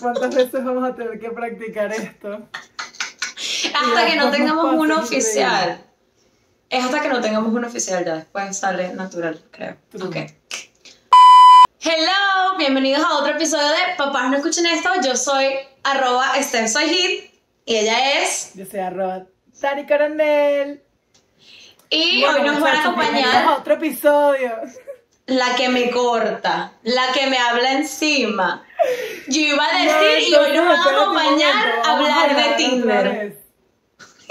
cuántas veces vamos a tener que practicar esto. Hasta que no tengamos uno oficial. Es hasta que no tengamos uno oficial, ya después sale natural, creo. Ok. Hello, bienvenidos a otro episodio de Papás no escuchen esto. Yo soy arroba Steph Soy Hit y ella es. Yo soy arroba Tari Coronel. Y Bueno, hoy nos van a bienvenidos a acompañar otro episodio. La que me corta, la que me habla encima. Yo iba a decir No, y hoy nos van a acompañar a hablar de Tinder.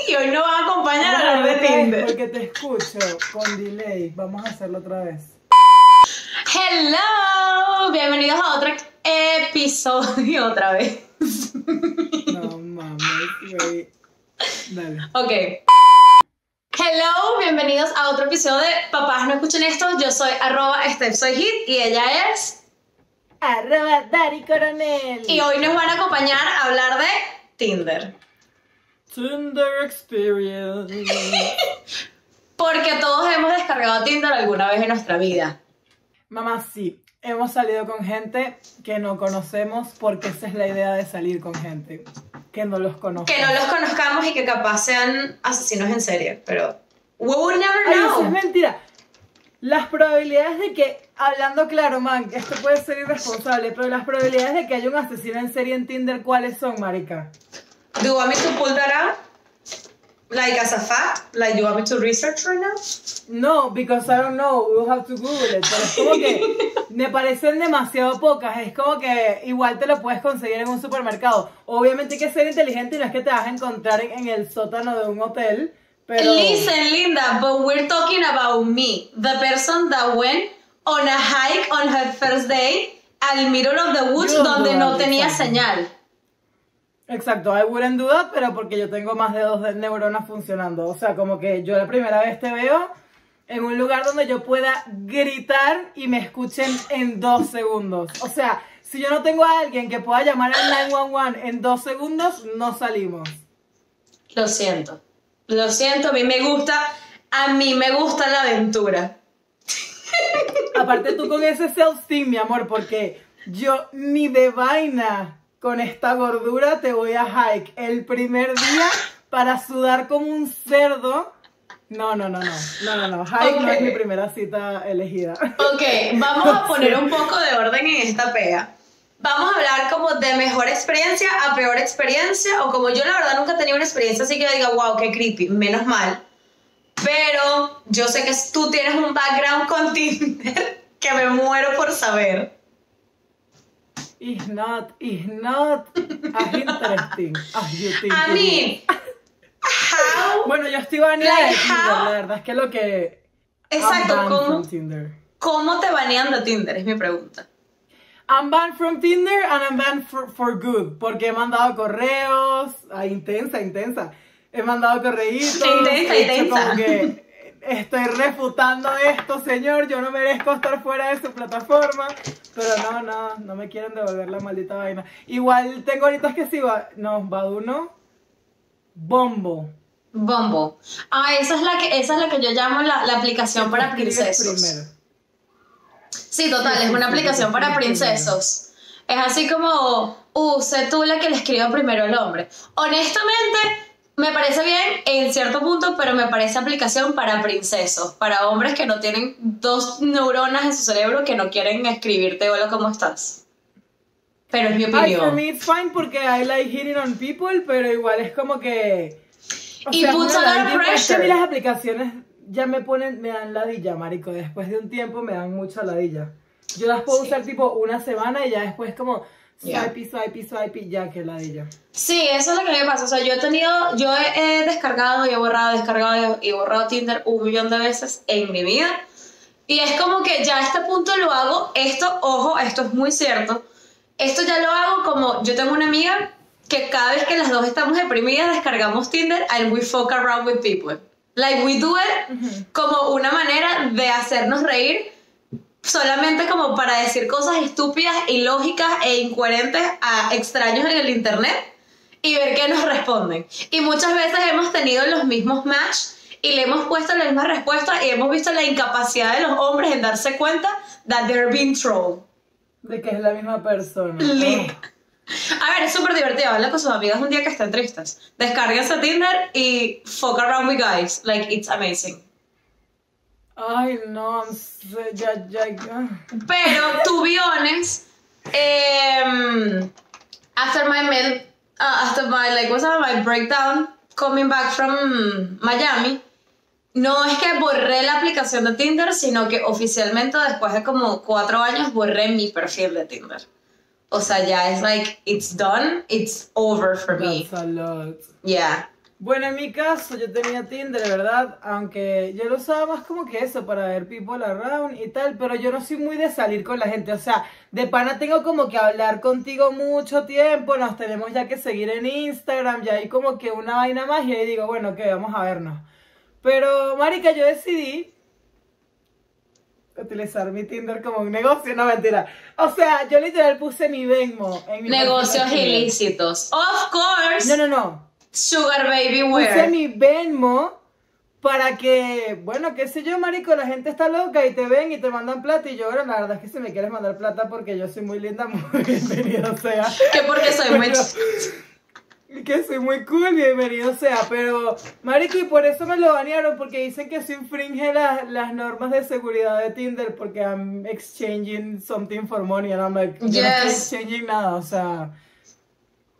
Y hoy nos van a acompañar a hablar de Tinder. Porque te escucho con delay. Vamos a hacerlo otra vez. Hello, bienvenidos a otro episodio otra vez. No mames, güey. Dale. Ok. Hello, bienvenidos a otro episodio de Papás no escuchen esto. Yo soy arroba Steph Soy Hit y ella es. Arroba Dari Coronel. Y hoy nos van a acompañar a hablar de Tinder. Tinder Experience. Porque todos hemos descargado Tinder alguna vez en nuestra vida. Mamá, sí. Hemos salido con gente que no conocemos porque esa es la idea de salir con gente. Que no los conozco. Que no los conozcamos y que capaz sean asesinos en serie, pero. We would never Ay, eso es know. mentira. Las probabilidades de que, hablando claro, man, esto puede ser irresponsable, pero las probabilidades de que haya un asesino en serie en Tinder, ¿cuáles son, marica? Do you want me to pull that out? Like as a fact? Like you want me to research right now? No, because I don't know, we'll have to Google it. Pero es como que me parecen demasiado pocas. Es como que igual te lo puedes conseguir en un supermercado. Obviamente hay que ser inteligente y no es que te vas a encontrar en, en el sótano de un hotel. Pero. Listen, Linda, but we're talking about me, the person that went on a hike on her first day al middle of the woods donde do no tenía señal. Exacto, I wouldn't do that, pero porque yo tengo más de dos neuronas funcionando. O sea, como que yo la primera vez te veo en un lugar donde yo pueda gritar y me escuchen en dos segundos. O sea, si yo no tengo a alguien que pueda llamar al 911 en dos segundos, no salimos. Lo siento. Lo siento, a mí me gusta, a mí me gusta la aventura. Aparte tú con ese self-esteem, mi amor, porque yo ni de vaina con esta gordura te voy a hike el primer día para sudar como un cerdo. No, no, no, no. No, no, no. Hike no Ok. es mi primera cita elegida. Ok, vamos a poner un poco de orden en esta pega. Vamos a hablar como de mejor experiencia a peor experiencia, o como yo la verdad nunca he tenido una experiencia así que yo diga, wow, qué creepy, menos mal. Pero yo sé que tú tienes un background con Tinder que me muero por saber. It's not, it's not as interesting as you think. I is. mean, how? Bueno, yo estoy baneada Like de Tinder, how? la verdad es que lo que... Exacto, ¿cómo. ¿cómo te banean de Tinder? Es mi pregunta. I'm banned from Tinder and I'm banned for, for good. Porque he mandado correos. Ah, intensa, intensa. He mandado correitos. Intensa, he intensa. como que estoy refutando esto, señor. Yo no merezco estar fuera de su plataforma. Pero no, no, no me quieren devolver la maldita vaina. Igual tengo ahorita que sí, va, no, va uno. Bombo. Bombo. Ah, esa es la que, esa es la que yo llamo la, la aplicación para princesos. primero. Sí, total, Sí, es una sí, aplicación sí, para princesos. Es así como, uh, sé tú la que le escriba primero al hombre. Honestamente, me parece bien en cierto punto, pero me parece aplicación para princesos, para hombres que no tienen dos neuronas en su cerebro que no quieren escribirte hola, ¿cómo estás? Pero es mi Ay, for opinión. me it's fine porque I like hitting on people, pero igual es como que. O Y sea, puts a lot of pressure. las aplicaciones ya me ponen, me dan ladilla, marico. Después de un tiempo me dan mucha ladilla. Yo las puedo Sí. usar tipo una semana y ya después como Ya. swipe, swipe, swipe, ya que ladilla. Sí, eso es lo que me pasa. O sea, yo he tenido, yo he, he descargado y he borrado, descargado y he borrado Tinder un millón de veces en mi vida. Y es como que ya a este punto lo hago, esto, ojo, esto es muy cierto. Esto ya lo hago como, yo tengo una amiga que cada vez que las dos estamos deprimidas descargamos Tinder and we fuck around with people. Like we do it como una manera de hacernos reír solamente como para decir cosas estúpidas, ilógicas e incoherentes a extraños en el internet y ver qué nos responden. Y muchas veces hemos tenido los mismos match y le hemos puesto la misma respuesta y hemos visto la incapacidad de los hombres en darse cuenta that they're being trolled. De que es la misma persona. Lit. A ver, es súper divertido. Habla con sus amigas un día que estén tristes. Descárguense Tinder y fuck around with guys. Like, it's amazing. Ay, no, ya, ya, ya. Pero, to be honest, em, after my uh, after my like what's that, my breakdown coming back from Miami, no es que borré la aplicación de Tinder, sino que oficialmente después de como cuatro años borré mi perfil de Tinder. O sea, ya es like it's done, it's over for me. That's a lot. Yeah. Bueno, en mi caso yo tenía Tinder, ¿verdad? Aunque yo lo usaba más como que eso, para ver people around y tal, pero yo no soy muy de salir con la gente, o sea, de pana tengo como que hablar contigo mucho tiempo, nos tenemos ya que seguir en Instagram, ya hay como que una vaina más y ahí digo, bueno, ok, vamos a vernos. Pero, marica, yo decidí utilizar mi Tinder como un negocio, no mentira. O sea, yo literal puse mi Venmo en mi Negocios ilícitos. Of course. No, no, no. Sugar baby puse wear. mi Venmo para que, bueno, qué sé yo, marico, la gente está loca y te ven y te mandan plata y yo, bueno, la verdad es que si me quieres mandar plata porque yo soy muy linda, muy bienvenido sea. Que porque soy muy que soy muy cool, bienvenido sea, pero, marico, y por eso me lo banearon, porque dicen que eso infringe las, las normas de seguridad de Tinder, porque I'm exchanging something for money, and I'm like, yo no estoy Yes. exchanging nada, o sea...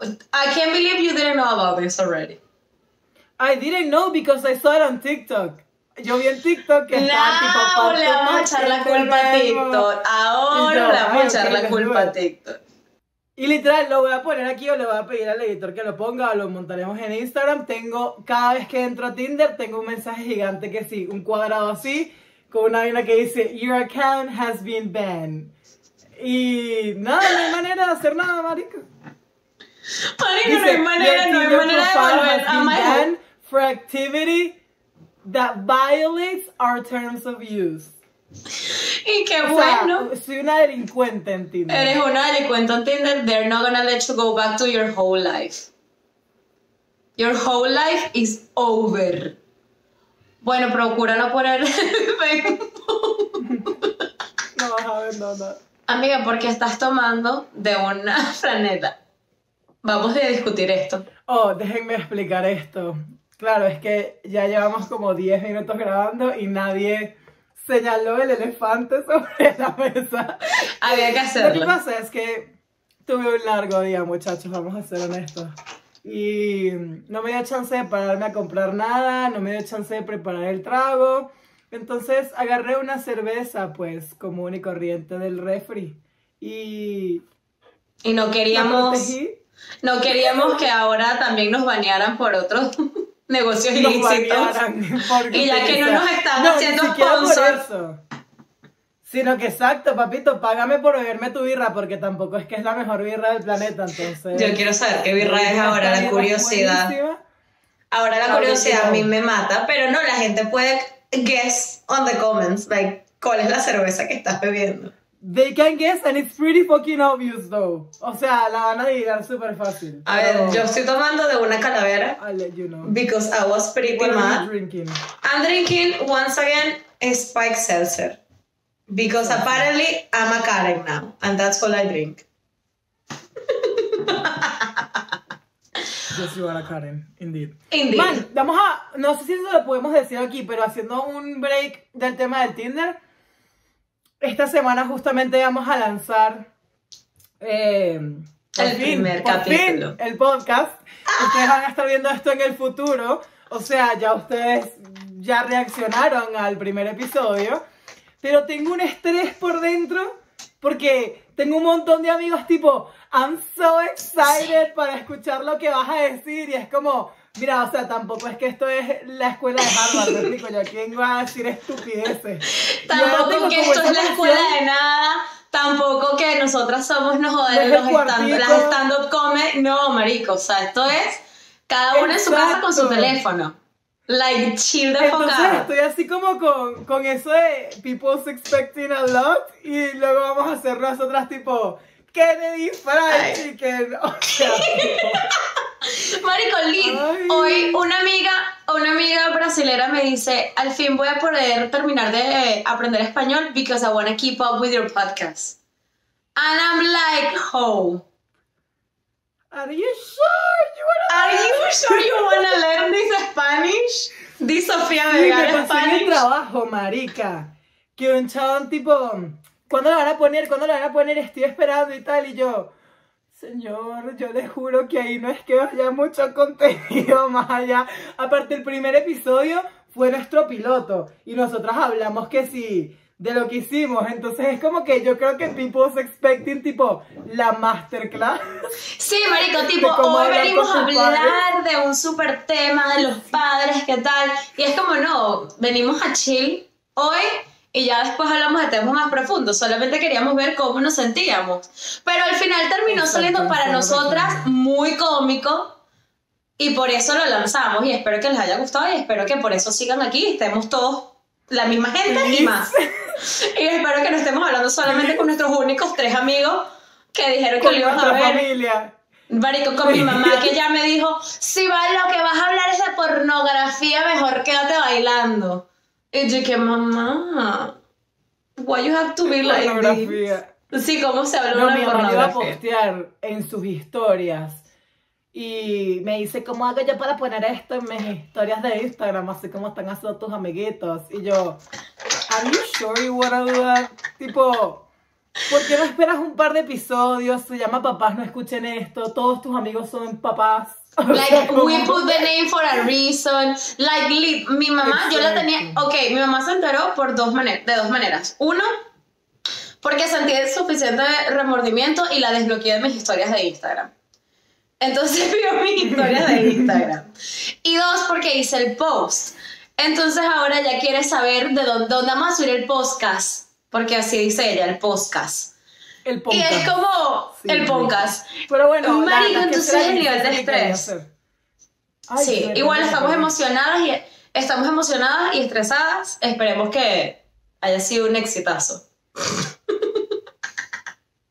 I can't believe you didn't know about this already. I didn't know because I saw it on TikTok. Yo vi en TikTok que estaba tipo No, le vamos a echar la culpa a. TikTok. Ahora yo, le vamos a echar la culpa a. TikTok. Y literal, lo voy a poner aquí o le voy a pedir al editor que lo ponga o lo montaremos en Instagram. Tengo, cada vez que entro a Tinder, tengo un mensaje gigante que sí, un cuadrado así, con una vaina que dice, Your account has been banned. Y nada, no hay manera de hacer nada, marico. Marico, no hay manera, "Your no hay manera de volver a my banned for activity that violates our terms of use. Y qué O sea, bueno. soy una delincuente en Tinder. Eres una delincuente en Tinder, they're not gonna let you go back to your whole life. Your whole life is over. Bueno, procura no poner No vas a ver, no. Amiga, porque estás tomando de una franela. Vamos a discutir esto. Oh, déjenme explicar esto. Claro, es que ya llevamos como 10 minutos grabando y nadie señaló el elefante sobre la mesa. Había que Lo que hacerlo. pasa es que tuve un largo día, muchachos, vamos a ser honestos. Y no me dio chance de pararme a comprar nada, no me dio chance de preparar el trago. Entonces agarré una cerveza, pues, común y corriente del refri. Y Y no la queríamos, protegí. No queríamos que ahora también nos banearan por otros negocios nos ilícitos. Y ya que no nos están No, haciendo sponsor. Sino que exacto, papito, págame por beberme tu birra porque tampoco es que es la mejor birra del planeta, entonces. Yo quiero saber qué birra es ahora, la curiosidad. buenísima. Ahora la Ahora curiosidad a mí me mata, pero no, la gente puede guess on the comments, like, cuál es la cerveza que estás bebiendo. They can guess and it's pretty fucking obvious though. O sea, la van a adivinar súper fácil. A ver, pero yo estoy tomando de una calavera I'll let you know. because I was pretty What are you mad. drinking? I'm drinking once again Spike Seltzer because apparently I'm a Karen now and that's all I drink. Yes, you are a Karen, indeed. Indeed. Man, vamos a, no sé si eso lo podemos decir aquí, pero haciendo un break del tema del Tinder, esta semana justamente vamos a lanzar eh, El primer capítulo. fin, el podcast. Ustedes van a estar viendo esto en el futuro, o sea, ya ustedes ya reaccionaron al primer episodio, pero tengo un estrés por dentro porque tengo un montón de amigos tipo, I'm so excited para escuchar lo que vas a decir y es como, mira, o sea, tampoco es que esto es la escuela de Harvard, me explico yo, ¿quién va a decir estupideces? Tampoco que esto es la escuela de nada. Tampoco que nosotras somos no joder, los stand, las stand-up comedy. No, marico. O sea, esto es cada uno en su casa con su teléfono. Like, chill fuck Entonces estoy así como con, con eso de people's expecting a lot y luego vamos a hacer nosotras tipo Kennedy Fried. Chicken. O sea, Marico, Lid, hoy una amiga, una amiga brasilera me dice, al fin voy a poder terminar de aprender español because I want to keep up with your podcast. And I'm like, oh, Are you sure you wanna- are you sure you wanna learn this Spanish? Di Sofía Sí, Vergara el Spanish. trabajo, marica. Que un chabón tipo, ¿cuándo lo van a poner? ¿Cuándo lo van a poner? Estoy esperando y tal. Y yo, señor, yo le juro que ahí no es que haya mucho contenido más allá. Aparte, el primer episodio fue nuestro piloto. Y nosotras hablamos que sí, de lo que hicimos. Entonces es como que yo creo que people's expecting tipo la masterclass. Sí, marico, tipo, hoy venimos a hablar de un super tema de los padres, ¿qué tal? Y es como, no, venimos a chill hoy y ya después hablamos de temas más profundos. Solamente queríamos ver cómo nos sentíamos. Pero al final terminó saliendo para nosotras muy cómico. Y por eso lo lanzamos y espero que les haya gustado y espero que por eso sigan aquí y estemos todos la misma gente y más. Y espero que no estemos hablando solamente con nuestros únicos tres amigos que dijeron que lo íbamos a ver. familia. Marico, con mi mamá que ya me dijo, si va, lo que vas a hablar es de pornografía, mejor quédate bailando. Y yo que mamá, why you have to be like this? Sí, ¿cómo se habla No, de mi mamá iba a postear en sus historias y me dice, ¿cómo hago yo para poner esto en mis historias de Instagram? Así como están haciendo tus amiguitos. Y yo, ¿Are you sure you wanna do that? Tipo, ¿por qué no esperas un par de episodios? Se llama Papás no escuchen esto, todos tus amigos son papás. Like, we put the name for a reason. Like, li- mi mamá, yo la tenía. Ok, mi mamá se enteró por dos maneras, de dos maneras. Uno, porque sentí el suficiente remordimiento y la desbloqueé de mis historias de Instagram. Entonces vio mis historias de Instagram. Y dos, porque hice el post. Entonces ahora ya quiere saber de dónde, dónde vamos a subir el podcast. Porque así dice ella, el podcast. El Y podcast. es como Sí, el podcast. Pero bueno, Marico, entonces será el nivel de estrés. hacer. Ay, Sí, verdad, igual verdad, estamos verdad. emocionadas y estamos emocionadas y estresadas. Esperemos que haya sido un exitazo.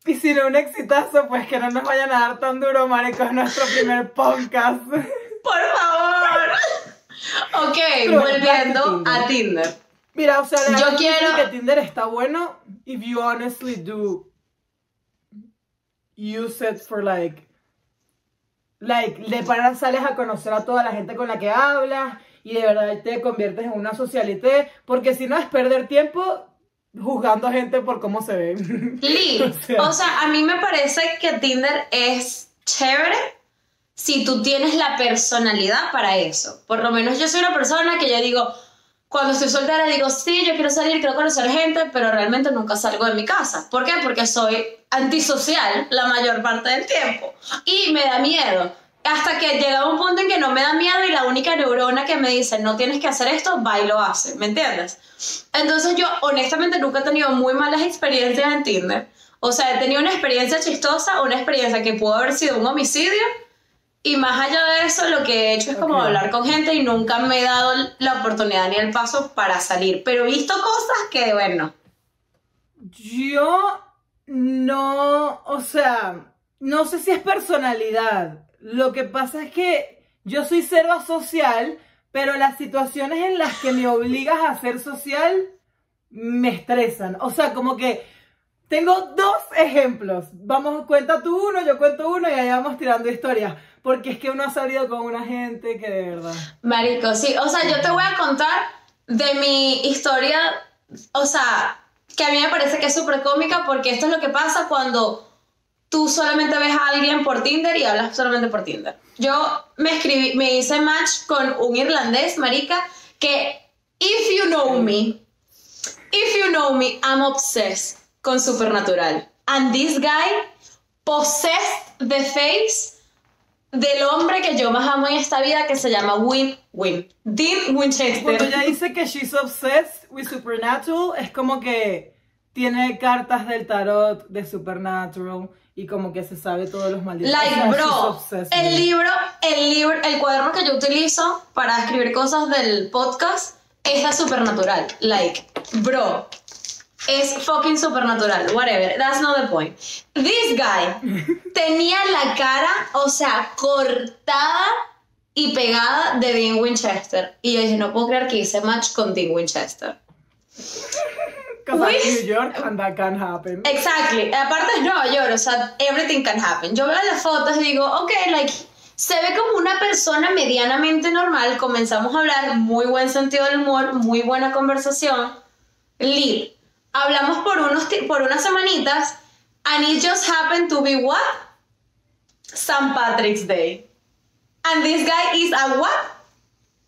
Y si no un exitazo, pues que no nos vayan a dar tan duro, marico, es nuestro primer podcast. Por favor. ok, Pero, volviendo to a Tinder. Mira, o sea, la Yo quiero- que Tinder está bueno if you honestly do use it for like like de para sales a conocer a toda la gente con la que hablas y de verdad te conviertes en una socialité, porque si no es perder tiempo juzgando a gente por cómo se ven. Lee, O sea- o sea, a mí me parece que Tinder es chévere si tú tienes la personalidad para eso. Por lo menos yo soy una persona que yo digo, cuando estoy soltera digo, sí, yo quiero salir, quiero conocer gente, pero realmente nunca salgo de mi casa. ¿Por qué? Porque soy antisocial la mayor parte del tiempo. Y me da miedo. Hasta que llega un punto en que no me da miedo y la única neurona que me dice, no tienes que hacer esto, va y lo hace. ¿Me entiendes? Entonces yo honestamente nunca he tenido muy malas experiencias en Tinder. O sea, he tenido una experiencia chistosa, una experiencia que pudo haber sido un homicidio. Y más allá de eso, lo que he hecho es como hablar con gente y nunca me he dado la oportunidad ni el paso para salir. Pero he visto cosas que, bueno, Yo no, o sea, no sé si es personalidad. Lo que pasa es que yo soy cero asocial, pero las situaciones en las que me obligas a ser social me estresan. O sea, como que tengo dos ejemplos. Vamos, cuenta tú uno, yo cuento uno y ahí vamos tirando historias. Porque es que uno ha salido con una gente que de verdad. Marico, sí. O sea, yo te voy a contar de mi historia, o sea, que a mí me parece que es súper cómica porque esto es lo que pasa cuando tú solamente ves a alguien por Tinder y hablas solamente por Tinder. Yo me escribí, me hice match con un irlandés, marica, que if you know me, if you know me, I'm obsessed con Supernatural. And this guy possessed the face del hombre que yo más amo en esta vida que se llama Win Win. Dean Winchester. Cuando ella dice que she's obsessed with Supernatural, es como que tiene cartas del tarot de Supernatural y como que se sabe todos los malditos. Like, bro, el libro, el libro, el cuaderno que yo utilizo para escribir cosas del podcast es la supernatural. Like, bro, es fucking supernatural. Whatever, that's not the point. This guy tenía la cara, o sea, cortada y pegada de Dean Winchester. Y yo dije, no puedo creer que hice match con Dean Winchester. Because I'm With- New York and that can happen. Exactly. Aparte es Nueva York, o sea, everything can happen. Yo veo las fotos y digo, ok, like, se ve como una persona medianamente normal. Comenzamos a hablar, muy buen sentido del humor, muy buena conversación. Lit. Hablamos por, unos, por unas semanitas, and it just happened to be what? St. Patrick's Day. And this guy is a what?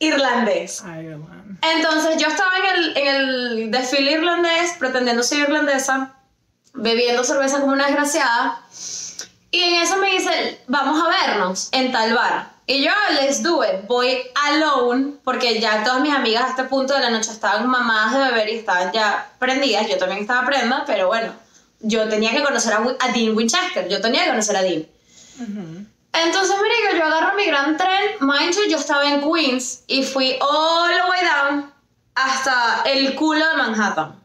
Irlandés. Ireland. Entonces yo estaba en el, en el desfile irlandés, pretendiendo ser irlandesa, bebiendo cerveza como una desgraciada. Y en eso me dice, vamos a vernos en tal bar. Y yo, let's do it. Voy alone, porque ya todas mis amigas a este punto de la noche estaban mamadas de beber y estaban ya prendidas. Yo también estaba prenda, pero bueno, yo tenía que conocer a, a Dean Winchester. Yo tenía que conocer a Dean. Ujú. Entonces, marico, yo agarro mi gran tren, mind you, yo estaba en Queens y fui all the way down hasta el culo de Manhattan.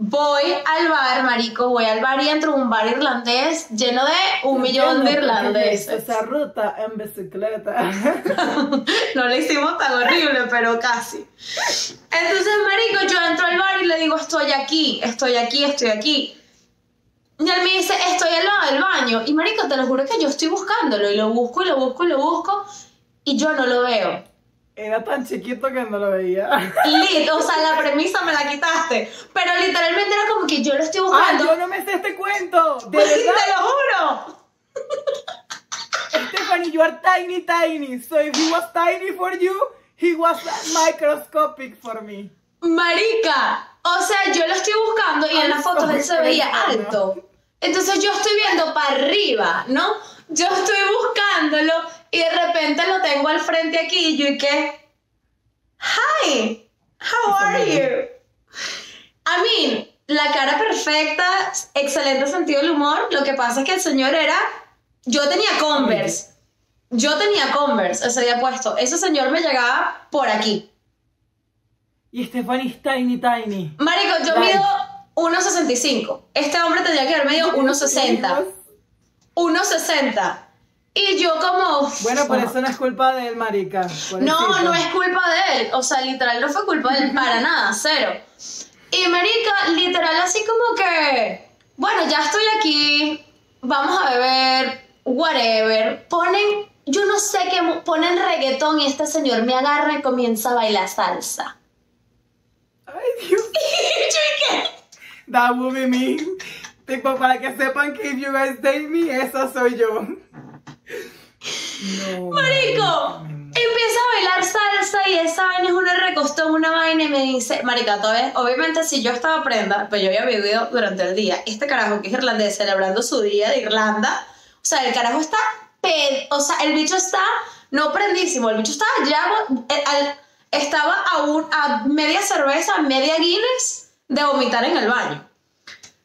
Voy al bar, marico, voy al bar y entro a un bar irlandés lleno de un millón de irlandeses. Esa ruta en bicicleta. No le hicimos tan horrible, pero casi. Entonces, marico, yo entro al bar y le digo, estoy aquí, estoy aquí, estoy aquí. Y él me dice, estoy al lado del baño. Y marico, te lo juro que yo estoy buscándolo. Y lo busco, y lo busco, y lo busco. Y yo no lo veo. Era tan chiquito que no lo veía. Lit, o sea, la premisa me la quitaste. Pero literalmente era como que yo lo estoy ¡Ah, buscando. yo no me sé este cuento! ¡De Pues, verdad! te lo juro. Stephanie, you are tiny, tiny. So if he was tiny for you, he was microscopic for me. Marica, o sea, yo lo estoy buscando y en Ay, las fotos él se veía alto. Entonces yo estoy viendo para arriba, ¿no? Yo estoy buscándolo y de repente lo tengo al frente aquí y yo y que, hi, how are you? I mean, la cara perfecta, excelente sentido del humor. Lo que pasa es que el señor era, yo tenía Converse, yo tenía Converse ese día puesto. Ese señor me llegaba por aquí. Y Stephanie es tiny, tiny. Marico, yo Right. mido 1.65. Este hombre tendría que haber medido 1.60. 1.60. Y yo como... Bueno, por eso no es culpa de él, marica. No, no es culpa de él. O sea, literal no fue culpa de él para nada, cero. Y marica, literal así como que... Bueno, ya estoy aquí. Vamos a beber. Whatever. Ponen... Yo no sé qué... Ponen reggaetón y este señor me agarra y comienza a bailar salsa. Ay, Dios. Y yo, ¿y qué? That would be me. Tipo, para que sepan que if you guys date me, esa soy yo. No. Marico, empieza a bailar salsa y esa vaina es una recostón, una vaina y me dice, Marica, todavía, obviamente si yo estaba prenda, pues yo había vivido durante el día, este carajo que es irlandés celebrando su día de Irlanda, o sea, el carajo está, ped- o sea, el bicho está, no prendísimo, el bicho estaba ya, eh, estaba a, un, a media cerveza, media Guinness de vomitar en el baño.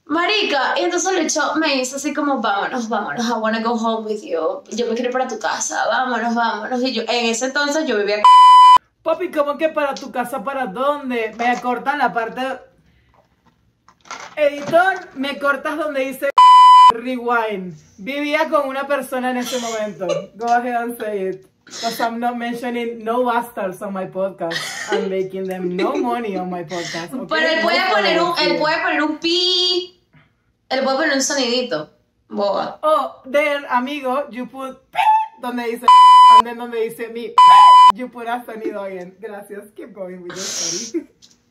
Marica, y entonces el bicho me dice así como, vámonos, vámonos, I wanna go home with you. Yo me quiero ir para tu casa, vámonos, vámonos. Y yo, en ese entonces yo vivía Papi, ¿cómo que para tu casa? ¿Para dónde? Me cortan la parte. Editor, me cortas donde dice rewind. Vivía con una persona en ese momento. Go ahead and say it. Because I'm not mentioning no bastards on my podcast. I'm making them no money on my podcast. okay? Pero él puede No poner un, él puede poner un pi, él puede poner un sonidito. Boba. Oh, there, amigo, you put donde dice and then donde dice me you put a sonido again. Gracias. Keep going with your story.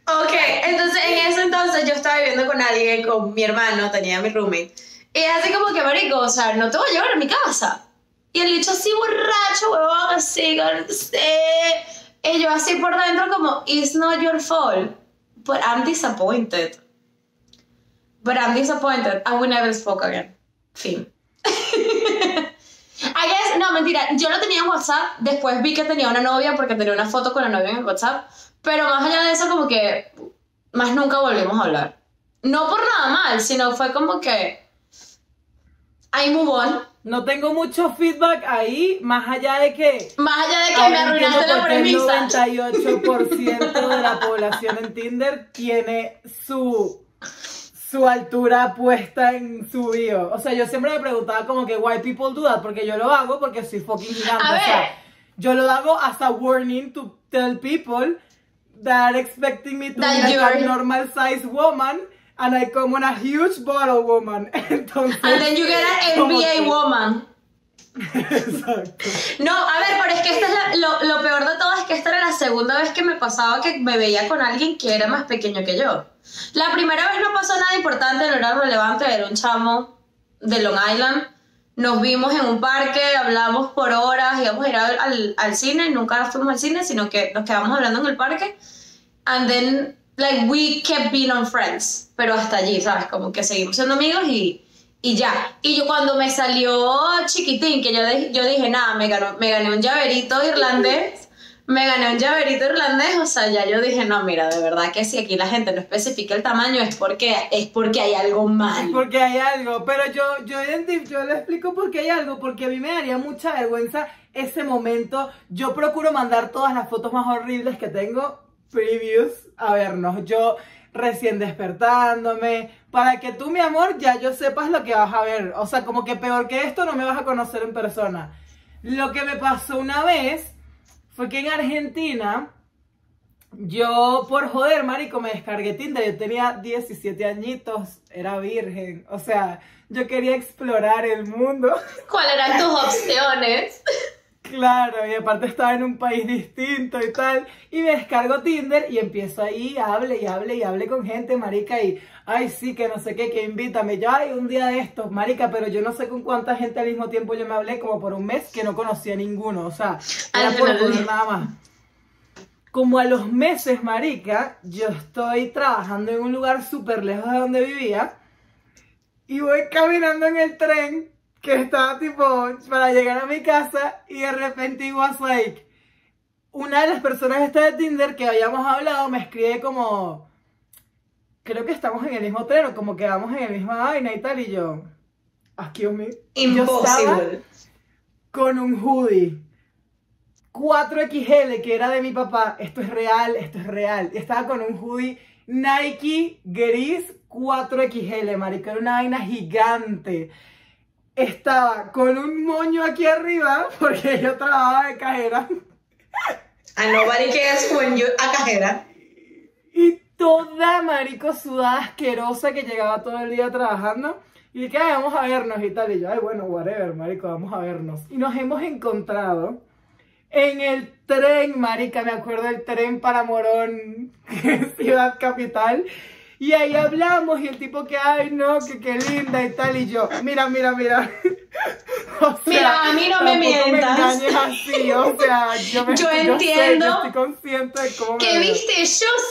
Ok, entonces en ese entonces yo estaba viviendo con alguien, con mi hermano, tenía mi roommate. Y es así como que, marico, o sea, no te voy a llevar a mi casa. Y el bicho así borracho, huevón, así, con- sí. Y yo así por dentro como, it's not your fault, but I'm disappointed. But I'm disappointed, and we never spoke again. Fin. I guess, no, mentira, yo lo tenía en WhatsApp, después vi que tenía una novia porque tenía una foto con la novia en el WhatsApp, pero más allá de eso como que más nunca volvimos a hablar. No por nada mal, sino fue como que I move on. No tengo mucho feedback ahí, más allá de que Más allá de que me arruinaste la qué el premisa. 98% de la población en Tinder tiene su su altura puesta en su bio. O sea, yo siempre me preguntaba como que why people do that, porque yo lo hago porque soy fucking gigante. A O sea, yo lo hago as a warning to tell people that expecting me to That be like a normal size woman and I come on a huge bottle woman. Entonces, And then you get an NBA que- woman. Exacto. No, a ver, pero es que esta es la- lo, lo peor de todo es que esta era la segunda vez que me pasaba que me veía con alguien que era más pequeño que yo. La primera vez no pasó nada importante, no era relevante, era un chamo de Long Island. Nos vimos en un parque, hablamos por horas, íbamos a ir al, al, cine, nunca fuimos al cine, sino que nos quedamos hablando en el parque. And then, like, we kept being on friends. Pero hasta allí, ¿sabes? Como que seguimos siendo amigos y, y ya. Y yo cuando me salió chiquitín, que yo, yo dije, nada, me, ganó- me gané un llaverito irlandés. Me gané un llaverito irlandés, o sea, ya yo dije, no, mira, de verdad que si aquí la gente no especifica el tamaño es porque, es porque hay algo mal. Porque hay algo, pero yo, yo, yo le explico por qué hay algo, porque a mí me daría mucha vergüenza ese momento. Yo procuro mandar todas las fotos más horribles que tengo, previews, a vernos. Yo recién despertándome, para que tú, mi amor, ya yo sepas lo que vas a ver. O sea, como que peor que esto no me vas a conocer en persona. Lo que me pasó una vez fue que en Argentina yo, por joder, marico, me descargué Tinder. Yo tenía 17 añitos, era virgen. O sea, yo quería explorar el mundo. ¿Cuáles eran tus opciones? Claro, y aparte estaba en un país distinto y tal. Y me descargo Tinder y empiezo ahí, hable y hable y hable con gente, marica. Y, ay, sí, que no sé qué, que invítame. Yo, ay, un día de estos, marica, pero yo no sé con cuánta gente al mismo tiempo yo me hablé, como por un mes que no conocía a ninguno. O sea, era Al por día. nada más. Como a los meses, marica, yo estoy trabajando en un lugar súper lejos de donde vivía y voy caminando en el tren que estaba tipo para llegar a mi casa y de repente it was like una de las personas esta de Tinder que habíamos hablado me escribe como creo que estamos en el mismo tren o como que vamos en el mismo vaina y tal y yo excuse me Imposible. con un hoodie 4XL que era de mi papá. Esto es real, esto es real. Estaba con un hoodie Nike gris 4XL, marica. Era una vaina gigante. Estaba con un moño aquí arriba porque yo trabajaba de cajera. A nobody cares when you a cajera. Y toda marico sudada asquerosa que llegaba todo el día trabajando. Y que "Ay, vamos a vernos y tal. Y yo, ay, bueno, whatever, marico, vamos a vernos. Y nos hemos encontrado en el tren, marica, me acuerdo del tren para Morón, ciudad capital. Y ahí hablamos y el tipo que, ay, no, que qué linda y tal. Y yo, mira, mira, mira. O sea, Mira, a mí no me mientas. así, o sea, yo, me, Yo sé, entiendo yo estoy consciente de cómo me Que viste, yo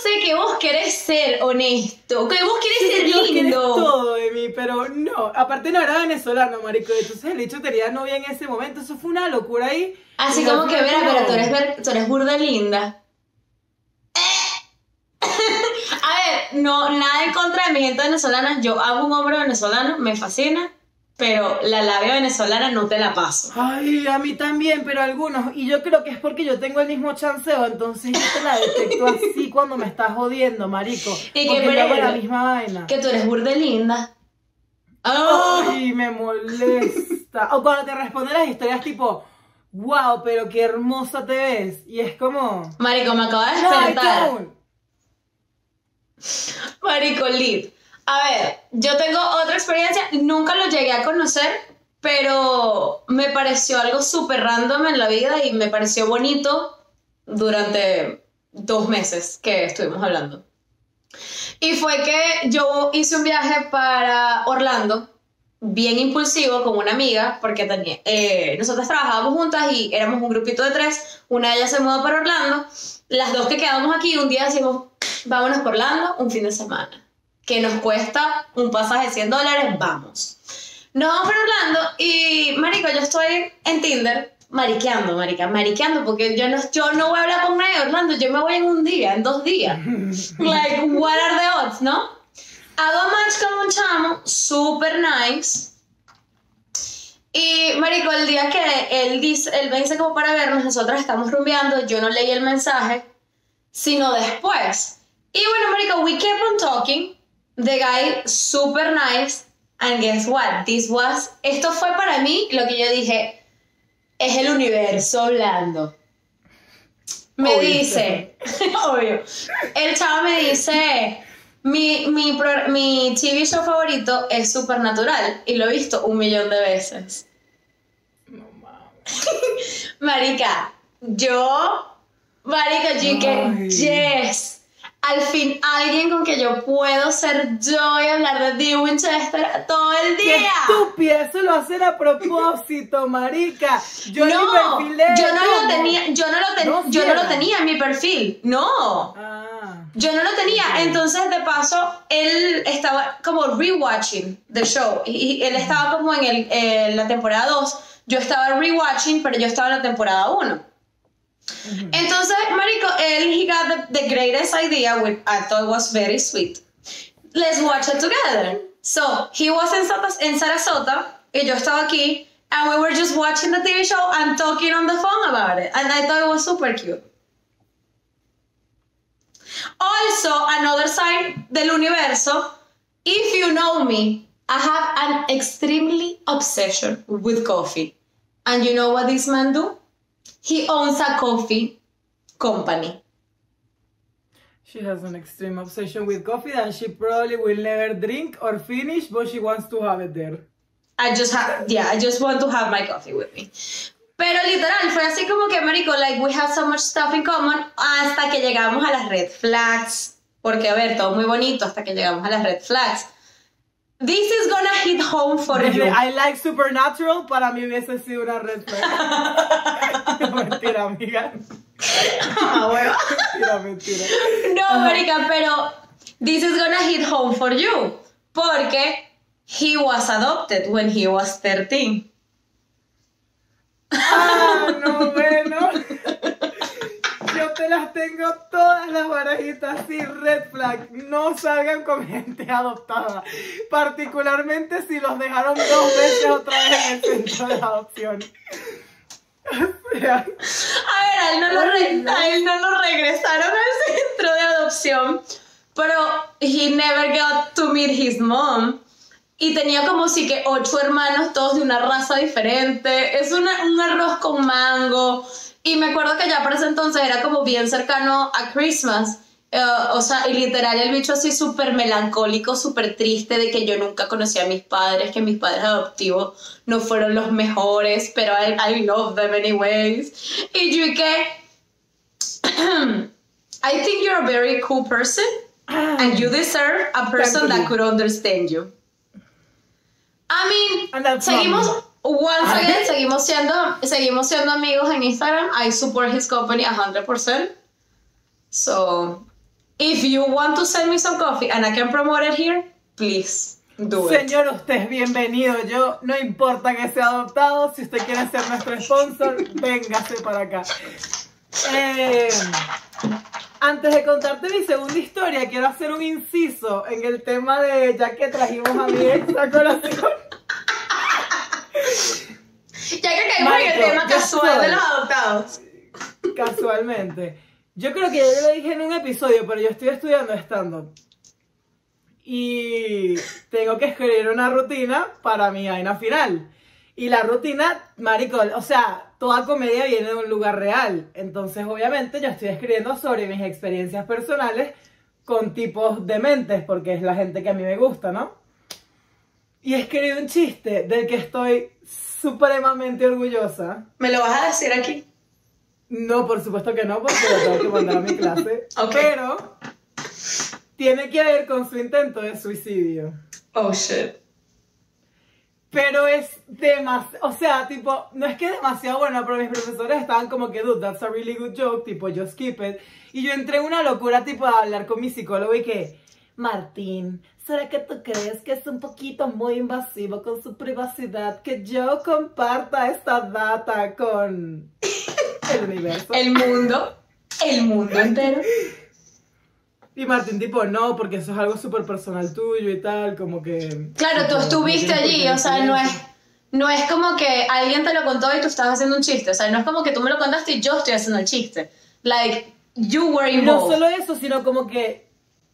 sé que vos querés ser honesto, que vos querés ser que lindo. todo de mí, pero no. Aparte no era venezolano, marico. Entonces el hecho tenía novia en ese momento. Eso fue una locura ahí. Así como que, verá, pero tú eres, tú eres burda linda. A ver, no, nada en contra de mi gente venezolana. Yo hago un hombre venezolano, me fascina, pero la labia venezolana no te la paso. Ay, a mí también, pero algunos. Y yo creo que es porque yo tengo el mismo chanceo, entonces yo te la detecto así cuando me estás jodiendo, marico. Y que yo hago la misma vaina. Que tú eres burda linda. ¡Oh! Ay, me molesta. O cuando te responden las historias tipo, wow, pero qué hermosa te ves. Y es como, Marico, me acabo de despertar. Marico Lid. A ver, yo tengo otra experiencia, nunca lo llegué a conocer, pero me pareció algo súper random en la vida y me pareció bonito durante dos meses que estuvimos hablando. Y fue que yo hice un viaje para Orlando, bien impulsivo, con una amiga, porque tenía, eh, nosotros trabajábamos juntas y éramos un grupito de tres. Una de ellas se mudó para Orlando. Las dos que quedamos aquí, un día decimos, vámonos por Orlando un fin de semana. Que nos cuesta un pasaje de 100 dólares, vamos. Nos vamos para Orlando y, marico, yo estoy en Tinder mariqueando, marica, mariqueando, porque yo no, yo no voy a hablar con nadie de Orlando, yo me voy en un día, en dos días. like, what are the odds, no? Hago match con un chamo, super nice. Y, marico, el día que él, dice, él me dice como para vernos, nosotros estamos rumbeando, yo no leí el mensaje, sino después. Y bueno, marico, we kept on talking. The guy, super nice. And guess what? This was... Esto fue para mí lo que yo dije, es el universo hablando. me Obvio, dice, obvio, el chavo me dice, mi, mi, pro- mi TV show favorito es Supernatural y lo he visto un millón de veces. No mames. Marica, yo, marica, yo que Ay. yes. Al fin, alguien con que yo puedo ser yo y hablar de Dee Winchester todo el ¡Qué día. estúpida! Eso lo hacen a propósito, marica. Yo mi no, perfil de yo no lo tenía, yo no lo, ten- No yo no lo tenía en mi perfil. No. Ah. Yo no lo tenía, entonces de paso él estaba como rewatching the show y, y él estaba como en el, eh, la temporada 2, yo estaba rewatching, pero yo estaba en la temporada 1. Mm-hmm. Entonces, marico, él he got the, the greatest idea, which I thought was very sweet. Let's watch it together. So, he was in, in Sarasota y yo estaba aquí and we were just watching the TV show and talking on the phone about it. And I thought it was super cute. Also, another sign del universo, if you know me, I have an extremely obsession with coffee. And you know what this man do? He owns a coffee company. She has an extreme obsession with coffee that she probably will never drink or finish, but she wants to have it there. I just have, yeah, I just want to have my coffee with me. Pero literal, fue así como que, marico, like, we have so much stuff in common hasta que llegamos a las red flags. Porque, a ver, todo muy bonito hasta que llegamos a las red flags. This is gonna hit home for Desde you. I like Supernatural, para mí hubiese sido una red flag. No, mentira, amiga. Ah, hueva. Mentira, mentira. No, marica, pero this is gonna hit home for you. Porque he was adopted when he was 13. Ah, no, bueno. Te las tengo todas las barajitas así, red flag. No salgan con gente adoptada. Particularmente si los dejaron dos veces otra vez en el centro de adopción. O sea, A ver, él, no lo a él no lo regresaron al centro de adopción, pero he never got to meet his mom. Y tenía como si que ocho hermanos, todos de una raza diferente. Es una- un arroz con mango. Y me acuerdo que ya para ese entonces era como bien cercano a Christmas. Eh, o sea, y literal el bicho así súper melancólico, súper triste de que yo nunca conocí a mis padres, que mis padres adoptivos no fueron los mejores, pero I, I love them anyways. Y yo que, I think you're a very cool person and you deserve a person that could understand you. I mean, seguimos. Once again, seguimos siendo, seguimos siendo amigos en Instagram. I support his company 100%. So, if you want to send me some coffee and I can promote it here, please do it. Señor, usted es bienvenido. Yo, no importa que sea adoptado, si usted quiere ser nuestro sponsor, véngase para acá. Eh, antes de contarte mi segunda historia, quiero hacer un inciso en el tema de, ya que trajimos a mi ex a colación. Ya que caímos en el tema casual de los adoptados. Casualmente. Yo creo que ya lo dije en un episodio, pero yo estoy estudiando stand-up. Y tengo que escribir una rutina para mi vaina final. Y la rutina, marico, o sea, toda comedia viene de un lugar real. Entonces, obviamente, yo estoy escribiendo sobre mis experiencias personales con tipos dementes, porque es la gente que a mí me gusta, ¿no? Y escribí un chiste del que estoy supremamente orgullosa. ¿Me lo vas a decir aquí? No, por supuesto que no, porque lo tengo que mandar a mi clase. Pero tiene que ver con su intento de suicidio. Oh shit. Pero es demasiado, o sea, tipo, no es que es demasiado bueno, pero mis profesores estaban como que, dude, that's a really good joke, tipo, just keep it. Y yo entré en una locura, tipo, a hablar con mi psicólogo y que, Martín, ¿será que tú crees que es un poquito muy invasivo con su privacidad que yo comparta esta data con el universo? El mundo, el mundo entero. Y Martín, tipo, no, porque eso es algo súper personal tuyo y tal, como que... Claro, tú estuviste no allí, o sea, no es, no es como que alguien te lo contó y tú estabas haciendo un chiste, o sea, no es como que tú me lo contaste y yo estoy haciendo el chiste. Like, you were No involved. solo eso, sino como que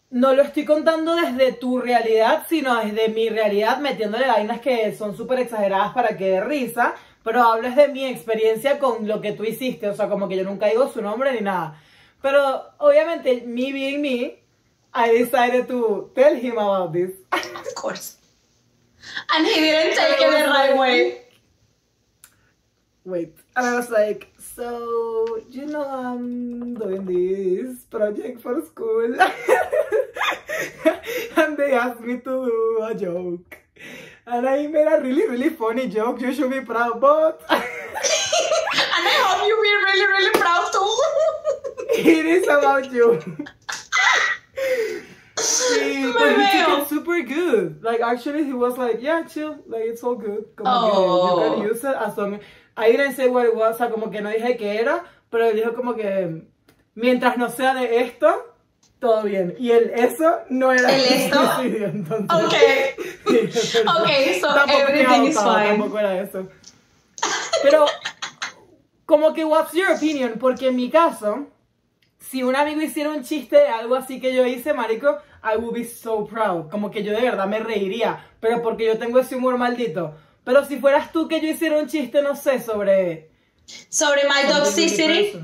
no lo estoy contando desde tu realidad, sino desde mi realidad, metiéndole vainas que son súper exageradas para que dé risa, pero hablo de mi experiencia con lo que tú hiciste, o sea, como que yo nunca digo su nombre ni nada. Pero obviamente, me being me, I decided to tell him about this. Of course. And he didn't take it the right way. Wait. And I was like, so, you know, I'm doing this project for school. and they asked me to do a joke. And I made a really, really funny joke. You should be proud, but And I hope you be really, really proud too. it is about you. But he took it super good. Like actually, he was like, "Yeah, chill. Like it's all good. Como Oh. que you can use it as long." I didn't say what it was. O sea, como que no dije qué era, pero dijo como que mientras no sea de esto, todo bien. Y el eso no era ¿El esto? entonces. Okay. Sí. Okay, so everything is fine. Tampoco era eso. Pero como que what's your opinion? Porque en mi caso, si un amigo hiciera un chiste de algo así que yo hice, marico, I would be so proud. Como que yo de verdad me reiría, pero porque yo tengo ese humor maldito. Pero si fueras tú que yo hiciera un chiste, no sé, sobre... Sobre my toxicity.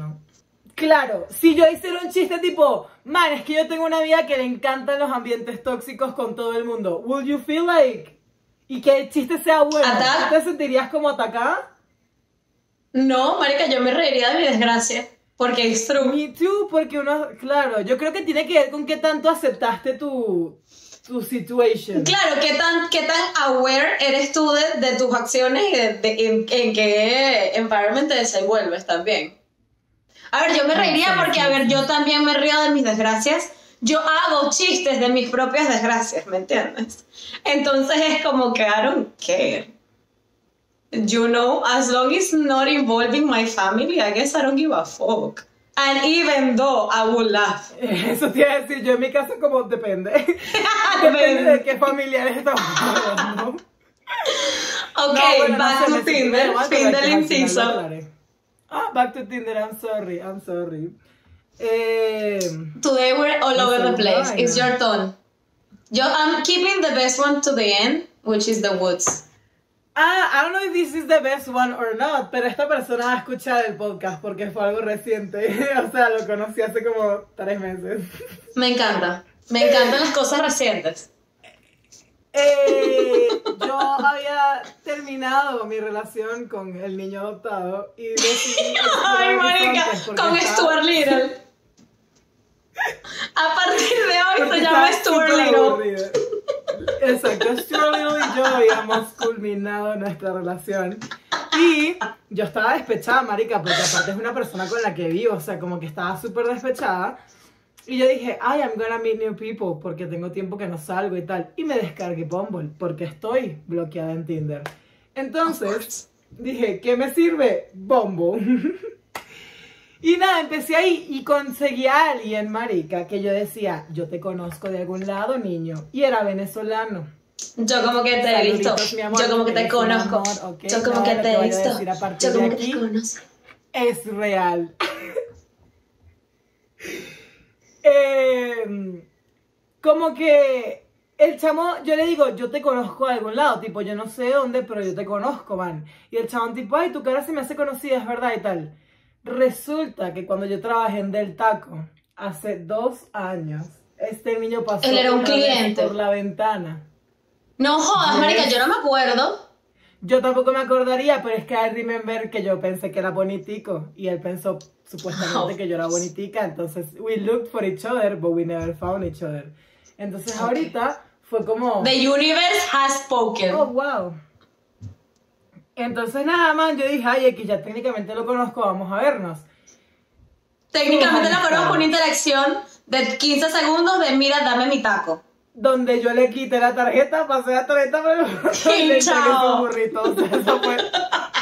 Claro, si yo hiciera un chiste tipo, man, es que yo tengo una vida que le encantan los ambientes tóxicos con todo el mundo. Would you feel like... Y que el chiste sea bueno. Attack. ¿Tú ¿Te sentirías como atacada? No, marica, yo me reiría de mi desgracia. Porque es true. Me too, porque uno, claro, yo creo que tiene que ver con qué tanto aceptaste tu, tu situation. Claro, ¿qué tan, qué tan aware eres tú de, de tus acciones y de, de- en, en qué environment te desenvuelves también? A ver, yo me reiría porque, a ver, yo también me río de mis desgracias. Yo hago chistes de mis propias desgracias, ¿me entiendes? Entonces es como que I don't care. You know, as long as not involving my family, I guess I don't give a fuck. And even though I will laugh. Eso te iba a decir, yo en mi caso como depende. depende de qué familiares estamos hablando. Ok, No, bueno, no back sé, to Tinder, Tinder al final lo inciso. Ah, back to Tinder, I'm sorry, I'm sorry. Eh, Today we're all over the place. It's your turn. Yo, I'm keeping the best one to the end, which is the woods. Ah, I don't know if this is the best one or not, pero esta persona va a escuchar el podcast porque fue algo reciente. o sea, lo conocí hace como tres meses. Me encanta. Me encantan las cosas recientes. Eh, yo había terminado mi relación con el niño adoptado y decidí Ay, marica, con Stuart Little. A partir de hoy se llama Stuart Little. aburrida. Exacto, Little y yo habíamos culminado nuestra relación. Y yo estaba despechada, marica, porque aparte es una persona con la que vivo, o sea, como que estaba súper despechada. Y yo dije, ay, I'm gonna meet new people, porque tengo tiempo que no salgo y tal. Y me descargué Bumble, porque estoy bloqueada en Tinder. Entonces, dije, ¿qué me sirve? Bumble. y nada, empecé ahí y conseguí a alguien, marica, que yo decía, yo te conozco de algún lado, niño. Y era venezolano. Yo como que te he visto. Amor, Yo como que te conozco. amor, ok, Yo como que te he visto. Yo como que te conozco. es real. Eh, como que el chamo, yo le digo, yo te conozco de algún lado, tipo, yo no sé dónde, pero yo te conozco, man. Y el chabón, tipo, ay, tu cara se me hace conocida, es verdad y tal. Resulta que cuando yo trabajé en Del Taco, hace dos años, este niño pasó Él era un cliente. por la ventana. No jodas, marica, yo no me acuerdo. Yo tampoco me acordaría, pero es que I remember que yo pensé que era bonitico y él pensó supuestamente Oh. que yo era bonitica, entonces we looked for each other, but we never found each other. Entonces ahorita fue como, The universe has spoken. oh wow. Entonces nada más, yo dije, ay, que ya técnicamente lo conozco, vamos a vernos. Técnicamente la conozco una interacción de 15 segundos de mira, dame mi taco. Donde yo le quité la tarjeta, pasé la tarjeta, pero le chao. burrito. O sea, eso fue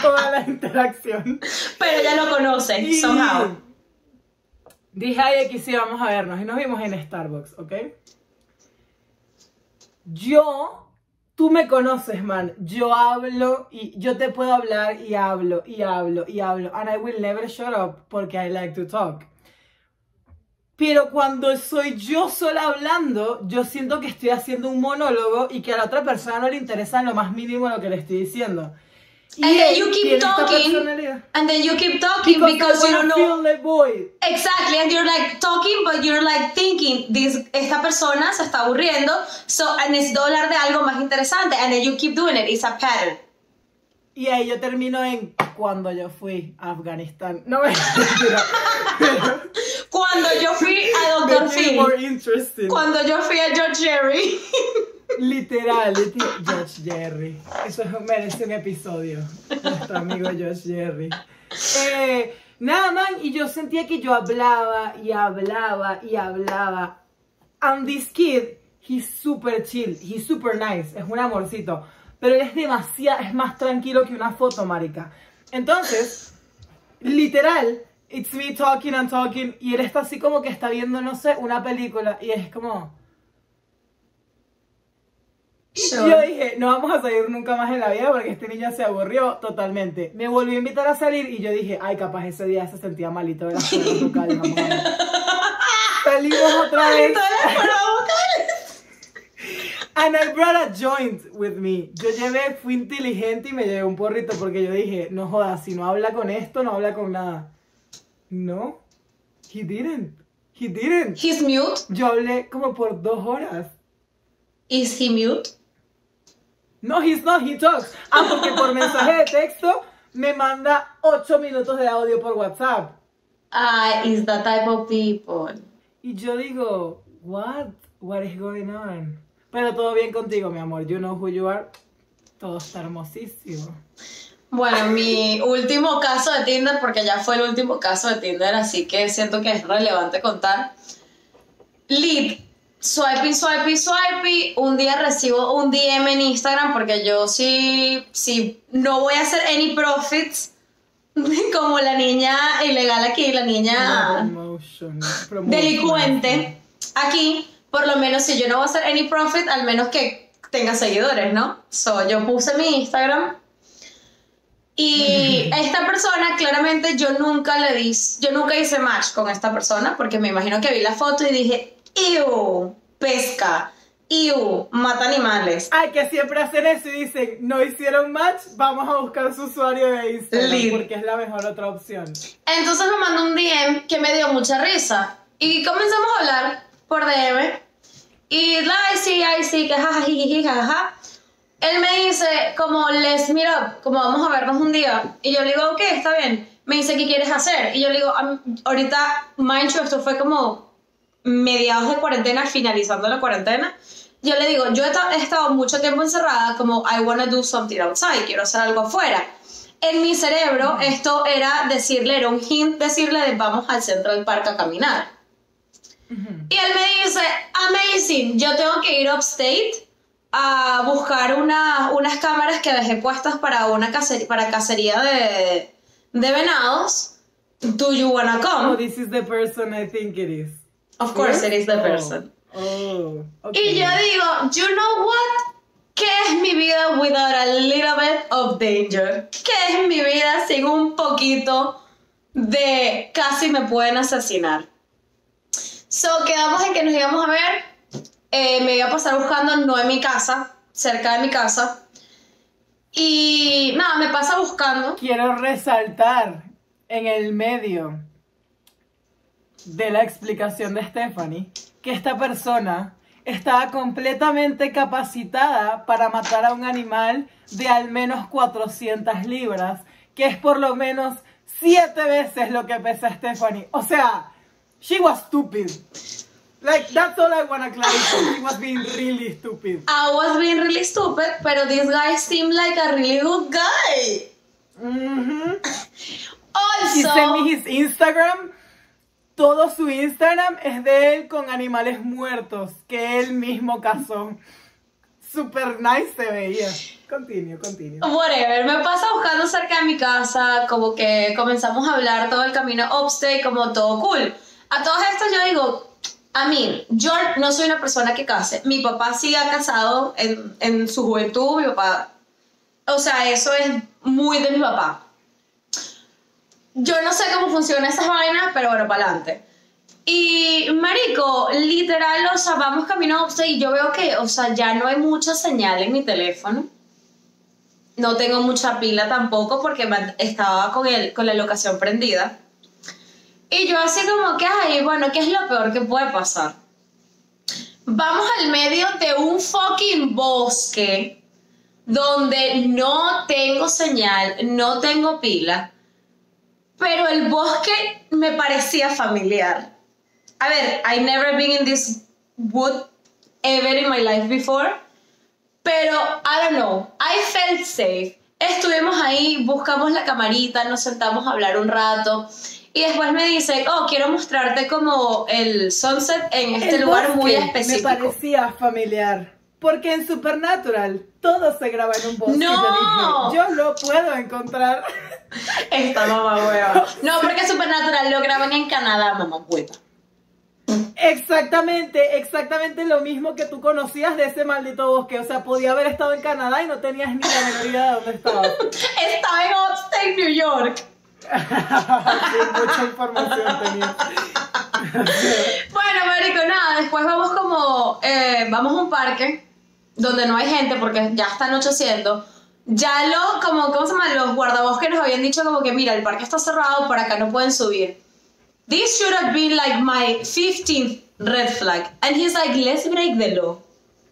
toda la interacción. Pero ella lo conoce, Y somehow. Dije, ay, aquí sí vamos a vernos. Y nos vimos en Starbucks, ¿ok? Yo, tú me conoces, man. Yo hablo y yo te puedo hablar y hablo y hablo y hablo. And I will never shut up porque I like to talk. Pero cuando soy yo sola hablando, yo siento que estoy haciendo un monólogo y que a la otra persona no le interesa en lo más mínimo lo que le estoy diciendo. And then you keep talking, and then you keep talking Because, because you don't know. void. Exactly, and you're like talking, but you're like thinking, this, esta persona se está aburriendo, so necesito hablar de algo más interesante, and then you keep doing it, it's a pattern. Y ahí yo termino en cuando yo fui a Afganistán. No me Cuando yo fui a more Phil, cuando yo fui a George Jerry, Literal, literal. Josh Jerry. Eso es- merece un episodio. Nuestro amigo Josh Jerry. Eh, nada, man. Y yo sentía que yo hablaba y hablaba y hablaba. And this kid, he's super chill. He's super nice. Es un amorcito. Pero él es demasiado, es más tranquilo que una foto, marica. Entonces, literal, it's me talking and talking. Y él está así como que está viendo, no sé, una película. Y es como. Sure. Yo dije, no vamos a salir nunca más en la vida porque este niño se aburrió totalmente. Me volvió a invitar a salir y yo dije, ay, capaz ese día se sentía malito de las cuerdas vocales. vamos a ver. Salimos otra vez. And I brought a joint with me. Yo llevé, fui inteligente y me llevé un porrito porque yo dije, no jodas, si no habla con esto, no habla con nada. No, he didn't. He didn't. He's mute. Yo hablé como por dos horas. Is he mute? No, he's not, he talks. Ah, porque por mensaje de texto me manda 8 minutos de audio por WhatsApp. Ah, is the type of people. Y yo digo, what? What is going on? Pero todo bien contigo, mi amor. You know who you are. Todo está hermosísimo. Bueno, mi último caso de Tinder, porque ya fue el último caso de Tinder, así que siento que es relevante contar. Lead, swiping, swiping, swiping. Un día recibo un DM en Instagram porque yo sí, sí, no voy a hacer any profits como la niña ilegal aquí, la niña Promotion, promotion. delincuente. Aquí, por lo menos, si yo no voy a hacer any profit, al menos que tenga seguidores, ¿no? So, yo puse mi Instagram. Y esta persona, claramente, yo nunca le di, yo nunca hice match con esta persona, porque me imagino que vi la foto y dije, ¡Ew! Pesca, ¡Ew! Mata animales. Ay, que siempre hacen eso y dicen, no hicieron match, vamos a buscar su usuario de Instagram Lead. porque es la mejor otra opción. Entonces me mandó un DM que me dio mucha risa. Y comenzamos a hablar por DM. Y ay, sí, ay, sí, que jaja, jiji, jaja. Él me dice, como, let's meet up, como vamos a vernos un día. Y yo le digo, ok, está bien. Me dice, ¿qué quieres hacer? Y yo le digo, "Am- ahorita, mind you, esto fue como mediados de cuarentena, finalizando la cuarentena. Yo le digo, yo he, he estado mucho tiempo encerrada, como, I wanna do something outside, quiero hacer algo afuera. En mi cerebro, esto era decirle, era un hint decirle de vamos al Central Park a caminar. Y él me dice, amazing, yo tengo que ir upstate a buscar una- unas cámaras que dejé puestas para una cacería, para cacería de, de venados. Do you wanna Oh, come? this is the person I think it is. Of course it is the Oh. person. Oh, ok. Y yo digo, you know what? ¿Qué es mi vida without a little bit of danger? ¿Qué es mi vida sin un poquito de casi me pueden asesinar? So, quedamos en que nos íbamos a ver. Eh, me iba a pasar buscando, no en mi casa, cerca de mi casa. Y nada, me pasa buscando. Quiero resaltar en el medio de la explicación de Stephanie que esta persona estaba completamente capacitada para matar a un animal de al menos 400 libras, que es por lo menos 7 veces lo que pesa Stephanie. O sea, she was stupid. Like, that's all I wanna clarify. She was being really stupid. I was being really stupid, pero this guy seemed like a really good guy. Mhm. Also, He sent me his Instagram. Todo su Instagram es de él con animales muertos que él mismo cazó. Super nice se veía. Continue, continue. Whatever, me pasa buscando cerca de mi casa, como que comenzamos a hablar todo el camino upstate, como todo cool. A todas estas yo digo, a mí, yo no soy una persona que case. Mi papá sí ha casado en, en su juventud, mi papá, o sea, eso es muy de mi papá. Yo no sé cómo funciona esas vainas, pero bueno, para adelante. Y, marico, literal, o sea, vamos camino a y yo veo que, o sea, ya no hay mucha señal en mi teléfono. No tengo mucha pila tampoco porque estaba con, el, con la locación prendida. Y yo así como que, ay, bueno, ¿qué es lo peor que puede pasar? Vamos al medio de un fucking bosque donde no tengo señal, no tengo pila, pero el bosque me parecía familiar. A ver, I never been in this wood ever in my life before, pero I don't know, I felt safe. Estuvimos ahí, buscamos la camarita, nos sentamos a hablar un rato. Y después me dice, oh, quiero mostrarte como el sunset en este El lugar muy específico. Me parecía familiar. Porque en Supernatural todo se graba en un bosque. ¡No! Yo dije, yo lo puedo encontrar. Esta mamá hueva. No, porque Supernatural lo graban en Canadá, mamá hueva. Exactamente, exactamente lo mismo que tú conocías de ese maldito bosque. O sea, podía haber estado en Canadá y no tenías ni la menor idea de dónde estaba. Estaba en Upstate New York. Sí, mucha información tenía. Bueno, marico, nada, después vamos como, eh, vamos a un parque donde no hay gente porque ya está anocheciendo. Ya lo, como, ¿cómo se llama? Los guardabosques nos habían dicho como que, mira, el parque está cerrado, por acá no pueden subir. This should have been like my 15th red flag. And he's like, let's break the law.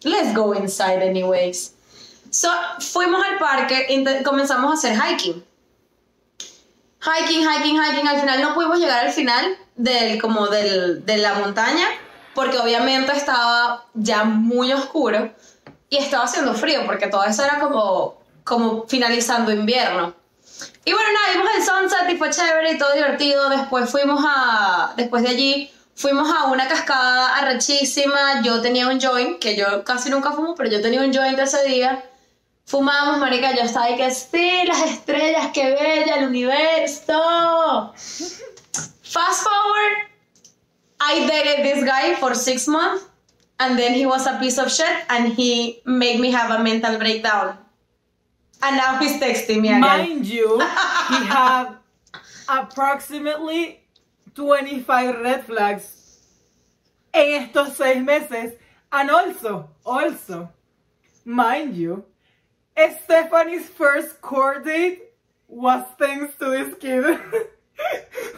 Let's go inside anyways. So, fuimos al parque, comenzamos a hacer hiking. Hiking, hiking, hiking. Al final no pudimos llegar al final del, como del, de la montaña, porque obviamente estaba ya muy oscuro y estaba haciendo frío, porque todo eso era como, como finalizando invierno. Y bueno, nada, vimos el sunset y fue chévere y todo divertido. Después fuimos a, después de allí, fuimos a una cascada arrechísima. Yo tenía un joint, que yo casi nunca fumo, pero yo tenía un joint ese día. Fumamos, marica, yo estaba ahí que sí, las estrellas, qué bella, el universo. Fast forward, I dated this guy for six months, and then he was a piece of shit, and he made me have a mental breakdown. And now he's texting me again. Mind you, he had approximately 25 red flags en estos seis meses. And also, also, mind you, Stephanie's first court date was thanks to this kid.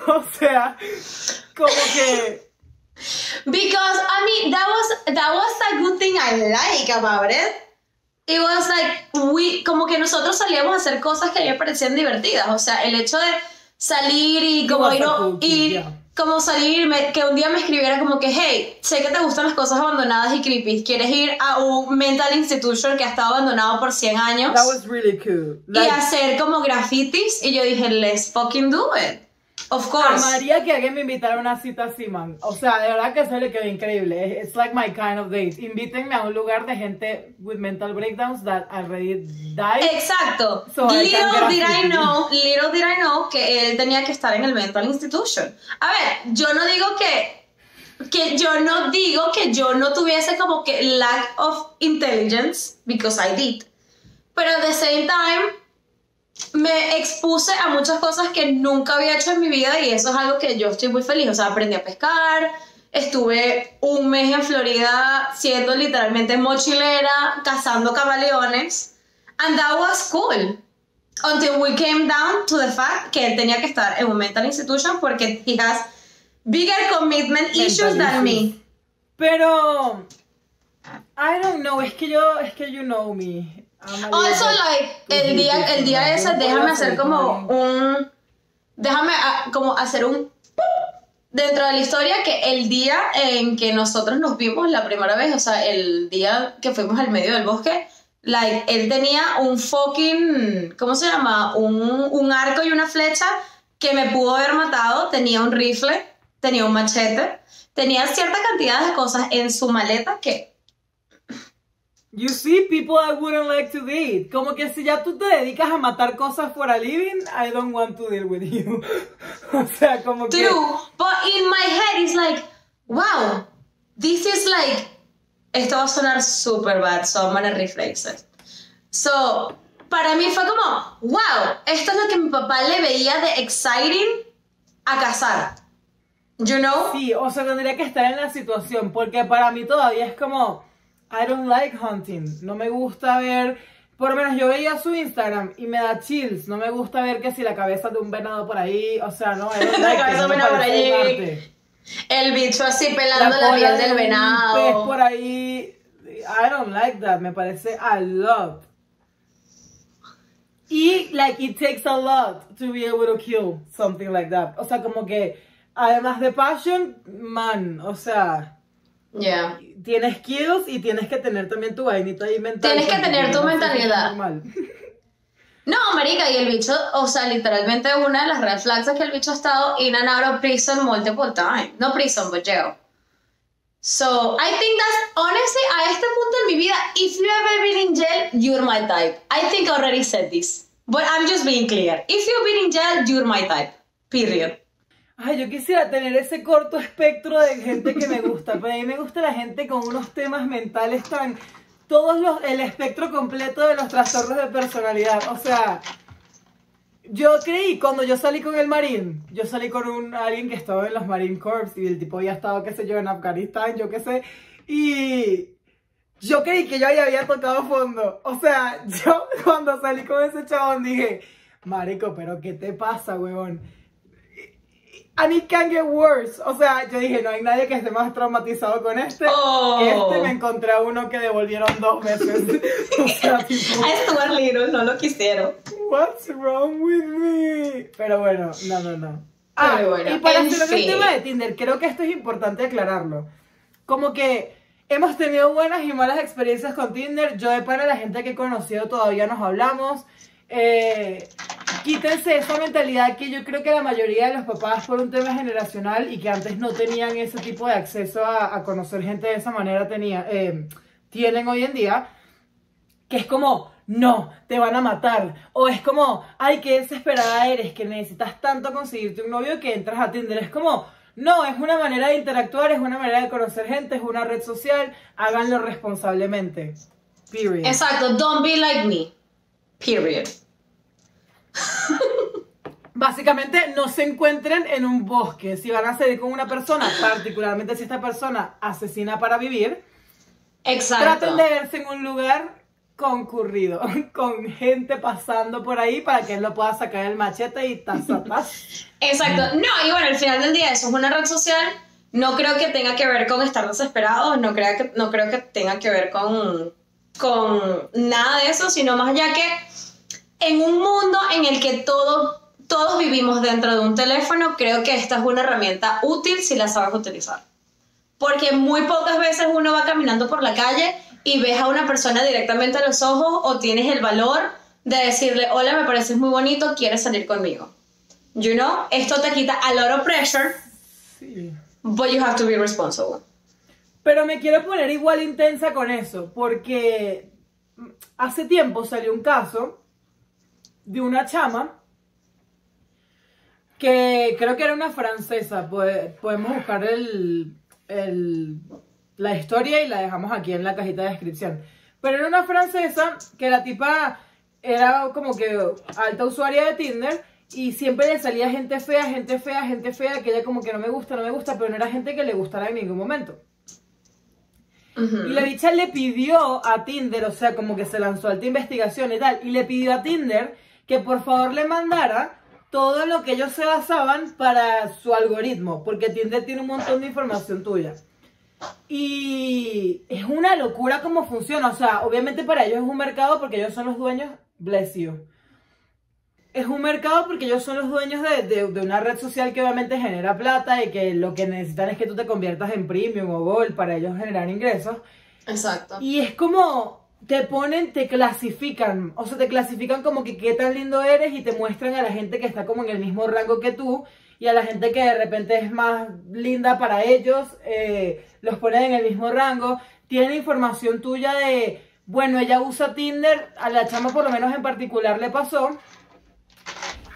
o sea, como que Because I mean that was that was a good thing I like about it. It was like we como que nosotros salíamos a hacer cosas que a mí me parecían divertidas, o sea, el hecho de salir y como ir, ir- yeah. como salir me- que un día me escribiera como que hey, sé que te gustan las cosas abandonadas y creepy, ¿quieres ir a un mental institution que ha estado abandonado por 100 años? that was really cool. y Like, hacer como grafitis y yo dije, let's fucking do it. Of course. Amaría que alguien me invitara a una cita así, man. O sea, de verdad que eso le quedó increíble. It's like my kind of date. Invítenme a un lugar de gente with mental breakdowns that already died. Exacto. So I little did I know, little did I know que él tenía que estar en el mental institution. A ver, yo no digo que que yo no digo que yo no tuviese como que lack of intelligence because I did. Pero at the same time me expuse a muchas cosas que nunca había hecho en mi vida y eso es algo que yo estoy muy feliz. O sea, aprendí a pescar, estuve un mes en Florida siendo literalmente mochilera, cazando camaleones. And that was cool. Until we came down to the fact que él tenía que estar en un mental institution porque he has bigger commitment issues than me. Pero I don't know, es que yo, es que you know me. Also, that- like, el día, el día ese, déjame hacer como un. Déjame ah, como hacer un. Dentro de la historia, que el día en que nosotros nos vimos la primera vez, o sea, el día que fuimos al medio del bosque, like, él tenía un fucking. ¿Cómo se llama? Un, un arco y una flecha que me pudo haber matado. Tenía un rifle, tenía un machete, tenía cierta cantidad de cosas en su maleta que You see people I wouldn't like to date. Como que si ya tú te dedicas a matar cosas for a living, I don't want to deal with you. o sea, como que... True, but in my head it's like, wow, this is like, esto va a sonar super bad, so I'm gonna rephrase it. So, para mí fue como, wow, esto es lo que mi papá le veía de exciting a cazar. You know? Sí, o sea, tendría que estar en la situación, porque para mí todavía es como, I don't like hunting, no me gusta ver, por lo menos yo veía su Instagram y me da chills, no me gusta ver que si la cabeza de un venado por ahí, o sea, no, I don't La like cabeza de un venado por allí. El bicho así pelando la, piel de del un pez venado. por ahí, I don't like that, me parece a lot. Y, like, it takes a lot to be able to kill something like that. O sea, como que, además de passion, man, o sea, Yeah. tienes skills y tienes que tener también tu vainita ahí mental. Tienes que tener tu mentalidad. No, marica, y el bicho, o sea, literalmente una de las red flags es que el bicho ha estado in and out of prison multiple times. No prison, but jail. So, I think that's, honestly, a este punto en mi vida, if you ever been in jail, you're my type. I think I already said this. But I'm just being clear. If you've been in jail, you're my type. Period. Ay, yo quisiera tener ese corto espectro de gente que me gusta, pero a mí me gusta la gente con unos temas mentales tan... Todos los... el espectro completo de los trastornos de personalidad, o sea... Yo creí, cuando yo salí con el Marín, yo salí con un, alguien que estaba en los Marine Corps y el tipo había estado, qué sé yo, en Afganistán, yo qué sé, y yo creí que yo ahí había tocado fondo. O sea, yo cuando salí con ese chabón dije, marico, pero ¿qué te pasa, huevón? And it can get worse. O sea, yo dije, no hay nadie que esté más traumatizado con este. Oh. Este me encontré a uno que devolvieron dos veces. o sea, tipo, A Stuart Little no lo quisieron. what's wrong with me? Pero bueno, no, no, no. Ah, Pero bueno, y para hacer el fin. tema de Tinder, creo que esto es importante aclararlo. Como que hemos tenido buenas y malas experiencias con Tinder. Yo de para la gente que he conocido todavía nos hablamos. Eh, quítense esa mentalidad que yo creo que la mayoría de los papás por un tema generacional y que antes no tenían ese tipo de acceso a, conocer gente de esa manera tenía, eh, tienen hoy en día que es como, no, te van a matar. O es como, ay, qué desesperada eres, que necesitas tanto conseguirte un novio que entras a Tinder. Es como, no, es una manera de interactuar, es una manera de conocer gente, es una red social, háganlo responsablemente. Period. Exacto, don't be like me. Period. Básicamente, no se encuentren en un bosque. Si van a salir con una persona, particularmente si esta persona asesina para vivir, Exacto. traten de verse en un lugar concurrido, con gente pasando por ahí para que él lo pueda sacar el machete y taza, tas. Exacto. No, y bueno, al final del día eso es una red social. No creo que tenga que ver con estar desesperados, no creo que, no creo que tenga que ver con, con nada de eso, sino más allá que en un mundo en el que todo, todos vivimos dentro de un teléfono, creo que esta es una herramienta útil si la sabes utilizar. Porque muy pocas veces uno va caminando por la calle y ves a una persona directamente a los ojos o tienes el valor de decirle, hola, me pareces muy bonito, ¿quieres salir conmigo? You know, esto te quita a lot of pressure, Sí. but you have to be responsible. Pero me quiero poner igual intensa con eso, porque hace tiempo salió un caso de una chama que creo que era una francesa. Podemos buscar el, el- la historia y la dejamos aquí en la cajita de descripción. Pero era una francesa que la tipa era como que alta usuaria de Tinder y siempre le salía gente fea, gente fea, gente fea, que ella como que no me gusta, no me gusta, pero no era gente que le gustara en ningún momento. Y la bicha le pidió a Tinder, o sea, como que se lanzó alta investigación y tal, y le pidió a Tinder que por favor le mandara todo lo que ellos se basaban para su algoritmo, porque Tinder tiene un montón de información tuya. Y es una locura cómo funciona, o sea, obviamente para ellos es un mercado porque ellos son los dueños, bless you. Es un mercado porque ellos son los dueños de, de- de una red social que obviamente genera plata y que lo que necesitan es que tú te conviertas en premium o gold para ellos generar ingresos. Exacto. Y es como te ponen, te clasifican, o sea, te clasifican como que qué tan lindo eres y te muestran a la gente que está como en el mismo rango que tú y a la gente que de repente es más linda para ellos, eh, los ponen en el mismo rango. Tienen información tuya de, bueno, ella usa Tinder, a la chama por lo menos en particular le pasó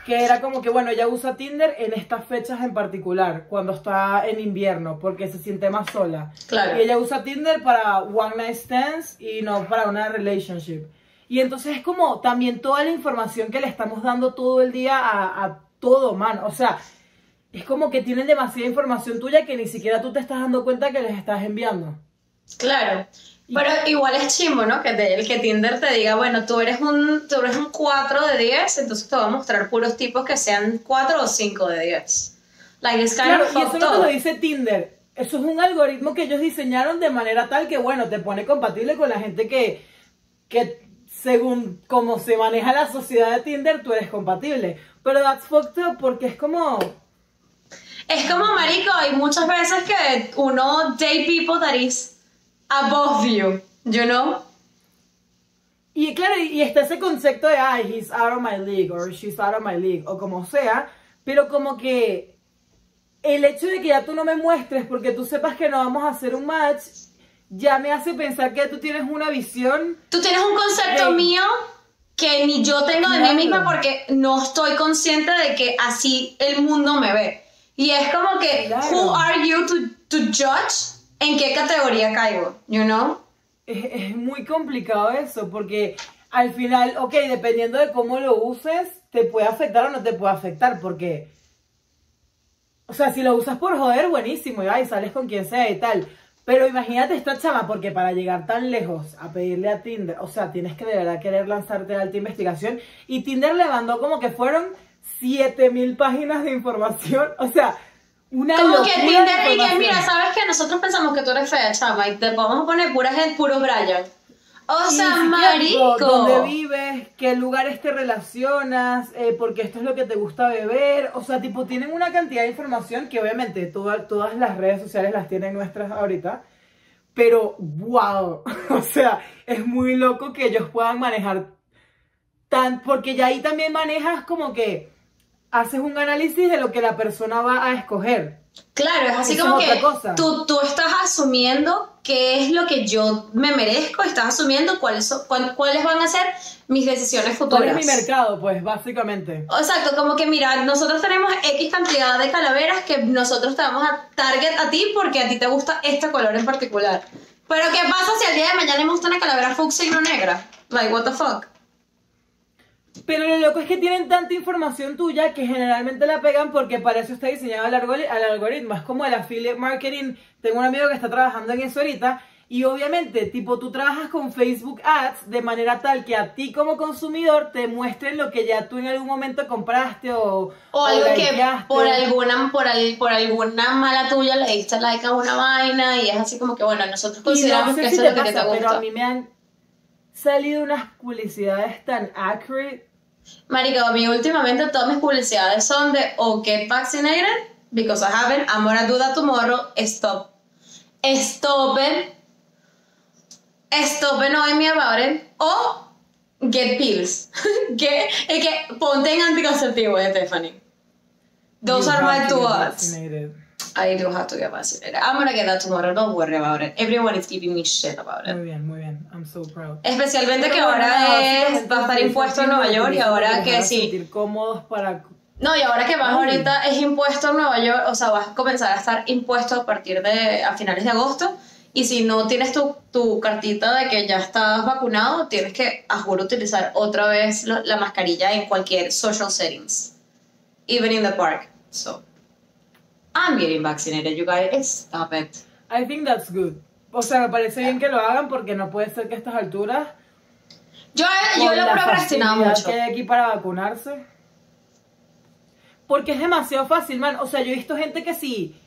que era como que, bueno, ella usa Tinder en estas fechas en particular, cuando está en invierno, porque se siente más sola. Claro. Y ella usa Tinder para one night stands y no para una relationship. Y entonces es como también toda la información que le estamos dando todo el día a, a todo, man. O sea, es como que tienen demasiada información tuya que ni siquiera tú te estás dando cuenta que les estás enviando. Claro. Pero igual es chimbo, ¿no? Que, te- el que Tinder te diga, bueno, tú eres un, tú eres un 4 de 10, entonces te voy a mostrar puros tipos que sean 4 o 5 de 10. Like, it's kind Claro, of y eso no te lo dice Tinder. Eso es un algoritmo que ellos diseñaron de manera tal que, bueno, te pone compatible con la gente que, que según cómo se maneja la sociedad de Tinder, tú eres compatible. Pero that's fucked up porque es como... Es como, marico, hay muchas veces que uno date people that is above you, you know? Y claro, y está ese concepto de, ay, he's out of my league, or she's out of my league, o como sea, pero como que el hecho de que ya tú no me muestres porque tú sepas que no vamos a hacer un match, ya me hace pensar que tú tienes una visión Tú tienes un concepto mío que ni yo tengo de Claro. mí misma porque no estoy consciente de que así el mundo me ve. Y es como que, Claro. who are you to, to judge en qué categoría caigo, you know? es, muy complicado eso, porque al final, ok, dependiendo de cómo lo uses, te puede afectar o no te puede afectar, porque, o sea, si lo usas por joder, buenísimo, y ay, sales con quien sea y tal. Pero imagínate esta chama, porque para llegar tan lejos a pedirle a Tinder, o sea, tienes que de verdad querer lanzarte a alta investigación. Y Tinder le mandó como que fueron 7000 páginas de información, o sea, una Como que de Tinder y que, mira, ¿sabes qué? Nosotros pensamos que tú eres fea, chama, y te vamos a poner pura gente, puros Brian. O sea, marico. ¿Dónde vives? ¿Qué lugares te relacionas? Eh, porque esto es lo que te gusta beber. O sea, tipo, tienen una cantidad de información que obviamente toda- todas las redes sociales las tienen nuestras ahorita. Pero, wow. O sea, es muy loco que ellos puedan manejar tan... Porque ya ahí también manejas como que haces un análisis de lo que la persona va a escoger. Claro, es así Eso como es que. Tú, tú estás asumiendo qué es lo que yo me merezco, estás asumiendo cuáles, son- cuál- cuáles van a ser mis decisiones futuras. eres mi mercado, pues, básicamente. Exacto, como que mira, nosotros tenemos X cantidad de calaveras que nosotros te vamos a target a ti porque a ti te gusta este color en particular. Pero ¿qué pasa si al día de mañana me gusta una calavera fucsia y no negra? Like, what the fuck? Pero lo loco es que tienen tanta información tuya que generalmente la pegan porque para eso está diseñado el, algori- el algoritmo. Es como el affiliate marketing. Tengo un amigo que está trabajando en eso ahorita. Y obviamente, tipo, tú trabajas con Facebook Ads de manera tal que a ti como consumidor te muestren lo que ya tú en algún momento compraste o, O algo que por alguna, por, al- por alguna mala tuya le diste like a una vaina y es así como que, bueno, nosotros no consideramos sé que si eso es lo que pasa, te pero gusta. a mí me han salido unas publicidades tan accurate. Marico, mí últimamente todas mis publicidades son de o get vaccinated, because I haven't, I'm gonna do that tomorrow, stop. Stoppen. Stoppen hoy me about it. O get pills. que, es que ponte en anticonceptivo, eh, Stephanie. Those You are my two odds. I do have to get vaccinated. I'm gonna get that tomorrow, don't worry about it. Everyone is giving me shit about it. Muy bien, muy bien. So proud. Especialmente que ahora es, va a estar impuesto en Nueva York y ahora que sí. sentir cómodos para No, y ahora que vas Ay. ahorita es impuesto en Nueva York, o sea, vas a comenzar a estar impuesto a partir de a finales de agosto. Y si no tienes tu, tu cartita de que ya estás vacunado, tienes que, a juro, utilizar otra vez lo- la mascarilla en cualquier social settings. Even in the park. So, I'm getting vaccinated, you guys. Stop it. I think that's good. O sea, me parece bien que lo hagan porque no puede ser que a estas alturas. Yo, yo con lo he procrastinado mucho. que hay aquí para vacunarse. Porque es demasiado fácil, man. O sea, yo he visto gente que si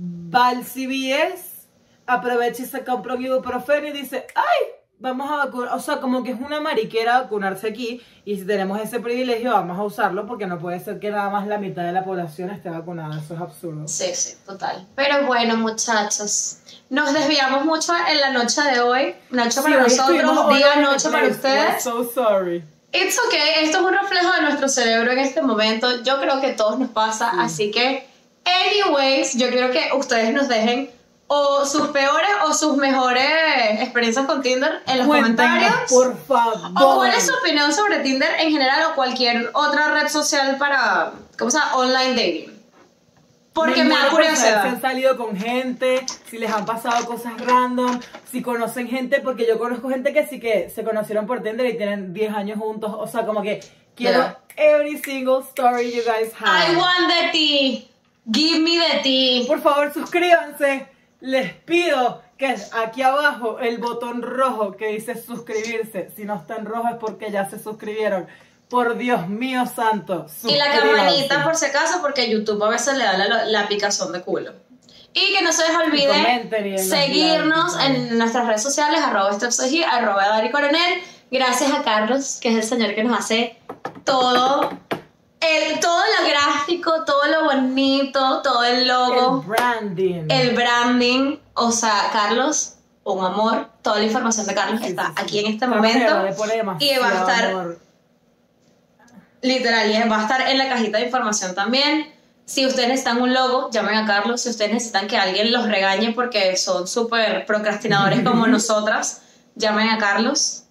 va al CVS, aprovecha y se compra un ibuprofeno y dice, ¡ay! Vamos a vacunar. O sea, como que es una mariquera vacunarse aquí. Y si tenemos ese privilegio, vamos a usarlo porque no puede ser que nada más la mitad de la población esté vacunada. Eso es absurdo. Sí, sí, total. Pero bueno, muchachos, nos desviamos mucho en la noche de hoy. Noche para Sí, nosotros, día, noche para ustedes. So sorry. It's okay, esto es un reflejo de nuestro cerebro en este momento. Yo creo que a todos nos pasa, así que, anyways, yo quiero que ustedes nos dejen o sus peores o sus mejores experiencias con Tinder en los comentarios. por favor. O cuál es su opinión sobre Tinder en general o cualquier otra red social para, ¿cómo se llama? Online dating. Porque me, da muero por saber Si han curiosidad. salido con gente, si les han pasado cosas random, si conocen gente, porque yo conozco gente que sí que se conocieron por Tinder y tienen 10 años juntos. O sea, como que quiero Yeah. every single story you guys have. I want the tea. Give me de ti. Por favor, suscríbanse. Les pido que aquí abajo el botón rojo que dice suscribirse. Si no está en rojo es porque ya se suscribieron. Por Dios mío santo. Y la campanita por si acaso, porque YouTube a veces le da la, la picazón de culo. Y que no se les olvide seguirnos en nuestras redes sociales, arroba StepSoji, arroba Dari Coronel. Gracias a Carlos, que es el señor que nos hace todo, el, todo lo gráfico, todo lo bonito, todo el logo, El branding. el, branding. O sea, Carlos, un amor. Toda la información de Carlos Sí, está sí, aquí en este momento. Y va a estar amor. Literal, y va a estar en la cajita de información también. Si ustedes necesitan un logo, llamen a Carlos. Si ustedes necesitan que alguien los regañe porque son súper procrastinadores como nosotras, llamen a Carlos.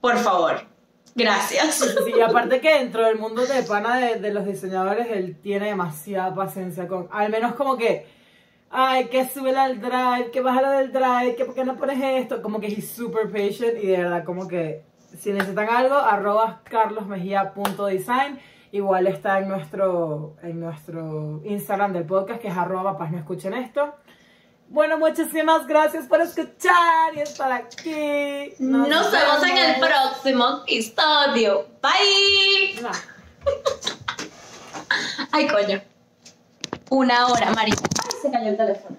Por favor. Gracias. Sí, y aparte que dentro del mundo de pana de, los diseñadores, él tiene demasiada paciencia con, al menos como que, ay, que sube al drive, que bájala del drive, que por qué no pones esto, como que he's super patient y de verdad como que si necesitan algo, arroba carlosmejía.design, igual está en nuestro, en nuestro Instagram del podcast que es arroba papás no escuchen esto. Bueno, muchísimas gracias por escuchar y estar aquí. Nos, vemos en el próximo episodio. Bye. Ay, coño. Una hora, marica. Ay, se cayó el teléfono.